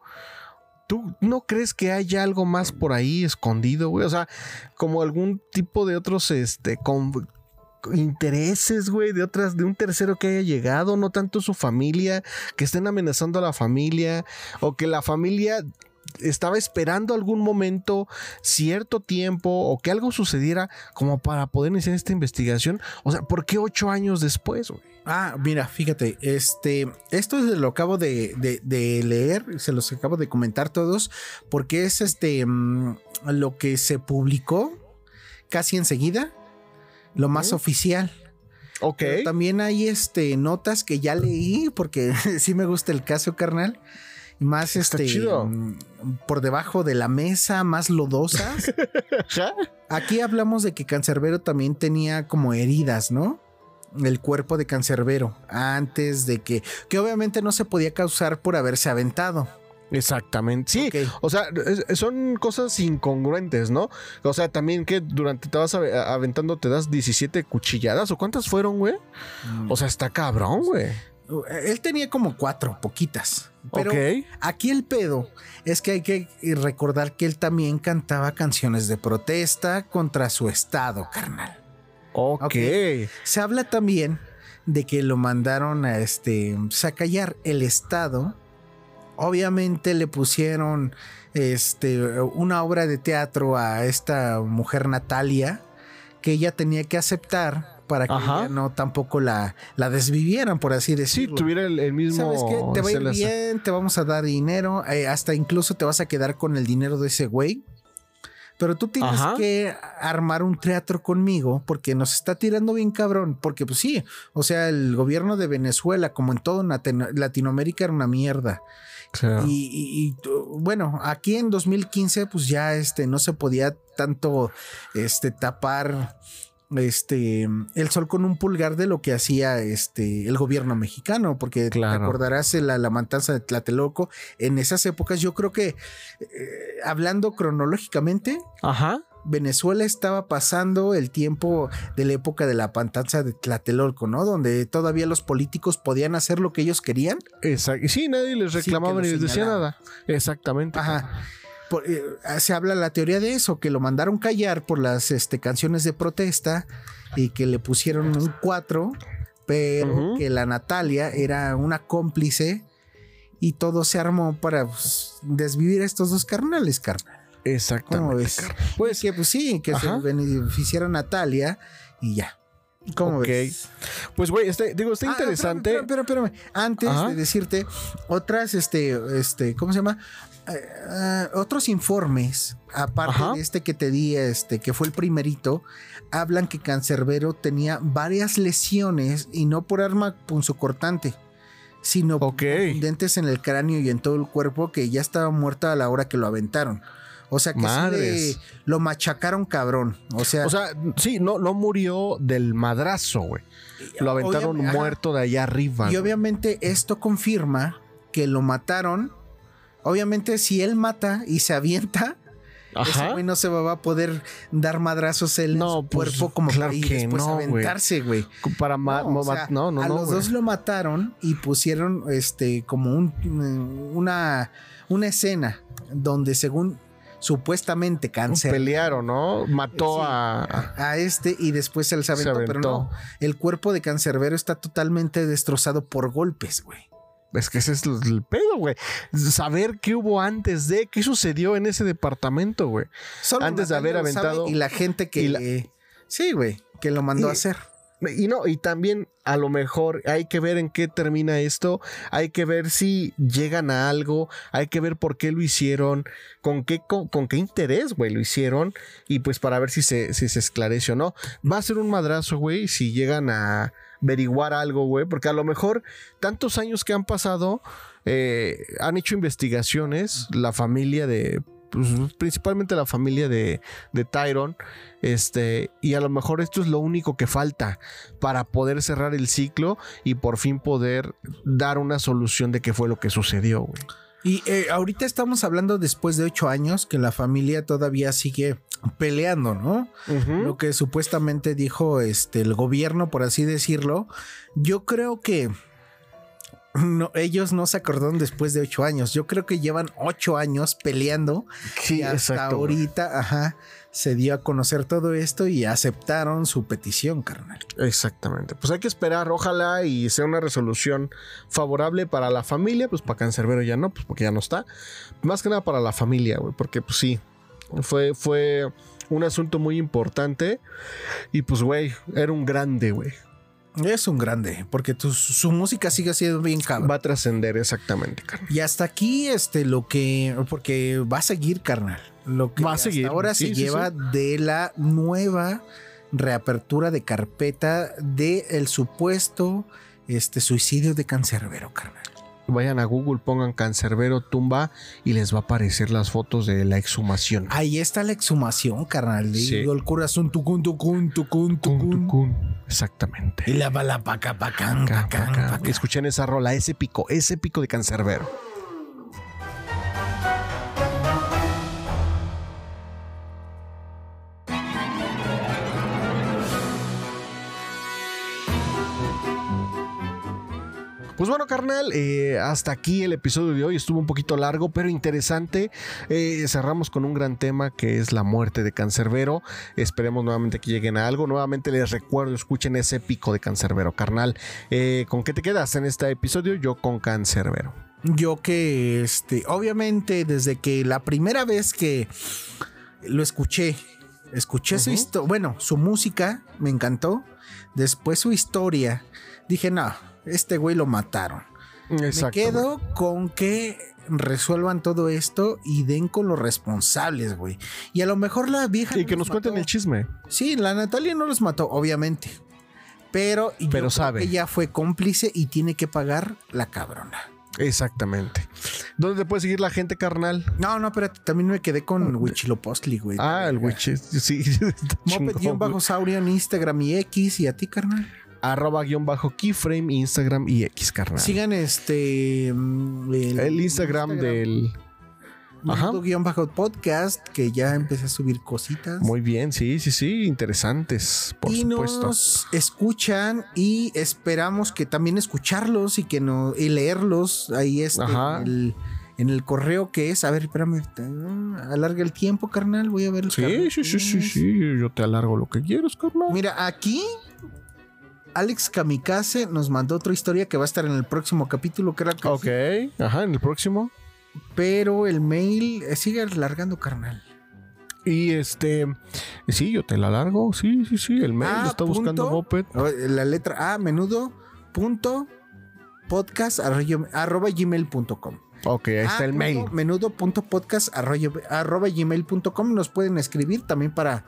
¿Tú no crees que haya algo más por ahí escondido, güey? O sea, como algún tipo de otros, este, con, intereses, güey, de otras, de un tercero que haya llegado, no tanto su familia, que estén amenazando a la familia, o que la familia estaba esperando algún momento, cierto tiempo, o que algo sucediera como para poder iniciar esta investigación. O sea, ¿por qué ocho años después, güey? Ah, mira, fíjate, este, esto lo acabo de, de, leer, se los acabo de comentar todos, porque es este, mm, lo que se publicó casi enseguida lo más oficial. Ok. también hay este, notas que ya leí porque sí me gusta el caso, carnal. Más este mm, por debajo de la mesa, más lodosas. Aquí hablamos de que Cancerbero también tenía como heridas, ¿no? El cuerpo de Cancerbero antes de que que obviamente no se podía causar por haberse aventado. Exactamente. Sí, o sea, son cosas incongruentes, ¿no? O sea, también que durante te vas aventando te das 17 cuchilladas o cuántas fueron, güey. O sea, está cabrón, güey. Él tenía como cuatro, poquitas. Pero aquí el pedo es que hay que recordar que él también cantaba canciones de protesta contra su estado, carnal. Ok. Se habla también de que lo mandaron a este a callar el estado obviamente le pusieron este, una obra de teatro a esta mujer Natalia que ella tenía que aceptar para que no tampoco la, la desvivieran, por así decirlo. Sí, tuviera el, mismo. ¿Sabes qué? Te va a ir bien, te vamos a dar dinero, eh, hasta incluso te vas a quedar con el dinero de ese güey. Pero tú tienes que armar un teatro conmigo porque nos está tirando bien cabrón. Porque, pues sí, o sea, el gobierno de Venezuela, como en todo Latinoamérica, era una mierda. Y, bueno, aquí en 2015 pues ya este no se podía tanto este tapar este el sol con un pulgar de lo que hacía este el gobierno mexicano porque te acordarás la, la matanza de Tlatelolco en esas épocas yo creo que eh, hablando cronológicamente Ajá Venezuela estaba pasando el tiempo de la época de la pantanza de Tlatelolco, ¿no? Donde todavía los políticos podían hacer lo que ellos querían. Exacto. Sí, nadie les reclamaba ni les decía nada. Exactamente. Ajá. Por- eh, se habla la teoría de eso, que lo mandaron callar por las este, canciones de protesta y que le pusieron un 4, pero que la Natalia era una cómplice y todo se armó para pues, desvivir a estos dos carnales, carnal. Exactamente. ¿Cómo ves? carnal. Pues que pues sí, que Ajá. se beneficiara Natalia y ya. ¿Cómo ves? Pues, güey, este, digo, está Ah, interesante. Pero, pero, pero, antes Ajá. de decirte otras, este, este, ¿cómo se llama? Eh, ah, otros informes, aparte Ajá. de este que te di, este, que fue el primerito, hablan que Cancerbero tenía varias lesiones y no por arma punzocortante, sino Ok. dentes en el cráneo y en todo el cuerpo que ya estaba muerta a la hora que lo aventaron. O sea que sí le- lo machacaron cabrón. O sea, O sea, sí, no, no murió del madrazo, güey. Lo aventaron muerto de allá arriba. Y obviamente esto confirma que lo mataron. Obviamente, si él mata y se avienta, ese güey no se va a poder dar madrazos él No, en su pues, cuerpo como claro para y después no, aventarse, güey. Para No, o ma- sea, no, no, a los dos lo mataron y pusieron este como un, una, una escena donde según supuestamente cáncer Pelearon, ¿no? Mató Sí. a. a este y después se les aventó, pero aventó. no, el cuerpo de Cancerbero está totalmente destrozado por golpes, güey. Es que ese es el pedo, güey. Saber qué hubo antes de, qué sucedió en ese departamento, güey. Solo Antes de haber aventado- y la gente que la- sí, güey, que lo mandó Y- a hacer. Y no, y también a lo mejor hay que ver en qué termina esto, hay que ver si llegan a algo, hay que ver por qué lo hicieron, con qué, con, qué interés, güey, lo hicieron, y pues para ver si se, si se esclarece o no. Va a ser un madrazo, güey, si llegan a averiguar algo, güey, porque a lo mejor tantos años que han pasado, eh, han hecho investigaciones, la familia de... pues, principalmente la familia de, de Tyron, este, y a lo mejor esto es lo único que falta para poder cerrar el ciclo y por fin poder dar una solución de qué fue lo que sucedió, güey. Y eh, ahorita estamos hablando después de ocho años que la familia todavía sigue peleando, ¿no? Lo que supuestamente dijo este el gobierno, por así decirlo. Yo creo que no, ellos no se acordaron después de ocho años. Yo creo que llevan ocho años peleando Sí, y hasta exacto. güey. ahorita, ajá, se dio a conocer todo esto y aceptaron su petición, carnal. Exactamente. Pues hay que esperar, ojalá y sea una resolución favorable para la familia, pues para Cancerbero ya no, pues porque ya no está. Más que nada para la familia, güey, porque pues sí, fue, fue un asunto muy importante y pues, güey, era un grande, güey. Es un grande, porque tu- su música sigue siendo bien cabrón. Va a trascender exactamente, carnal. Y hasta aquí, este, lo que, porque va a seguir, carnal. Lo que Va a hasta seguir, ahora sí, se sí, lleva de la nueva reapertura de carpeta de el supuesto este, suicidio de Cancerbero, carnal. Vayan a Google, pongan Cancerbero tumba y les va a aparecer las fotos de la exhumación. Ahí está la exhumación, carnal. Sí. El corazón, tucun, tucun, tucun, Cun, tucun. Exactamente. Y la bala paca, acá. pacán. Escuchen esa rola, ese pico, ese pico de Cancerbero. Pues bueno, carnal, eh, hasta aquí el episodio de hoy. Estuvo un poquito largo, pero interesante. Eh, cerramos con un gran tema que es la muerte de Cancerbero. Esperemos nuevamente que lleguen a algo. Nuevamente les recuerdo, escuchen ese pico de Cancerbero, carnal. Eh, ¿Con qué te quedas en este episodio? Yo con Cancerbero. Yo que, este, obviamente, desde que la primera vez que lo escuché, escuché su historia, bueno, su música me encantó. Después su historia, dije, no, este güey lo mataron. Me quedo con que resuelvan todo esto y den con los responsables, güey. Y a lo mejor la vieja. Y no que nos cuenten el chisme. Sí, la Natalia no los mató, obviamente. Pero, Pero sabe. que ella fue cómplice y tiene que pagar la cabrona. Exactamente. ¿Dónde te puede seguir la gente, carnal? No, no, espérate, también me quedé con Huichilopostli, güey. Ah, el witch. Sí. Moped-Saurio en Instagram y X y a ti, carnal. Arroba guion bajo keyframe, Instagram y X, carnal. Sigan este. mm, el Instagram, del. Ajá. Menudo-podcast, que ya empecé a subir cositas. Muy bien, sí, sí, sí, interesantes, por y supuesto. nos escuchan y esperamos que también escucharlos y que no y leerlos ahí este, Ajá. en, el, en el correo que es. A ver, espérame, ah, alarga el tiempo, carnal. Voy a ver. Sí, carnal. sí, sí, sí, sí, yo te alargo lo que quieras, carnal. Mira, aquí Alex Kamikaze nos mandó otra historia que va a estar en el próximo capítulo, era que- Ok, ajá, en el próximo. pero el mail eh, sigue alargando, carnal. Y este, sí, yo te la largo, sí, sí, sí, el mail Ah, lo está buscando. Moped. Oh, La letra A, menudo, punto, podcast, arroyo- arroba gmail.com. Ok, ahí está Ah, el mail. Menudo punto podcast arroyo- arroba gmail.com. Nos pueden escribir también para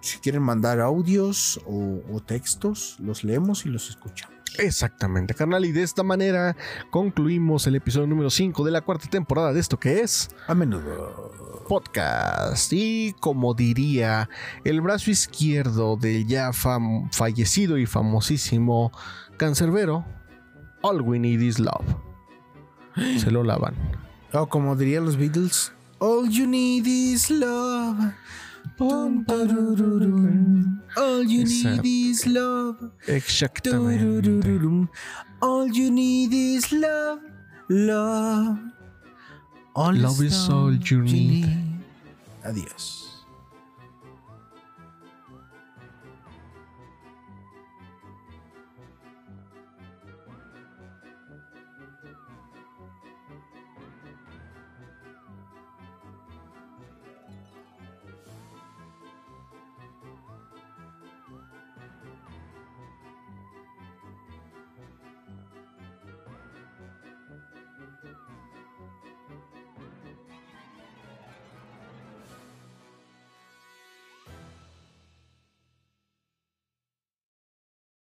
si quieren mandar audios o, o textos, los leemos y los escuchamos. Exactamente, carnal. Y de esta manera concluimos el episodio número 5 de la cuarta temporada de esto que es A menudo. podcast. Y como diría el brazo izquierdo del ya fallecido y famosísimo cancerbero, All we need is love. Se lo lavan. O como dirían los Beatles, All you need is love. All you Exacto. need is love. Exactamente. All you need is love. Love. All Love is all you need. Adiós.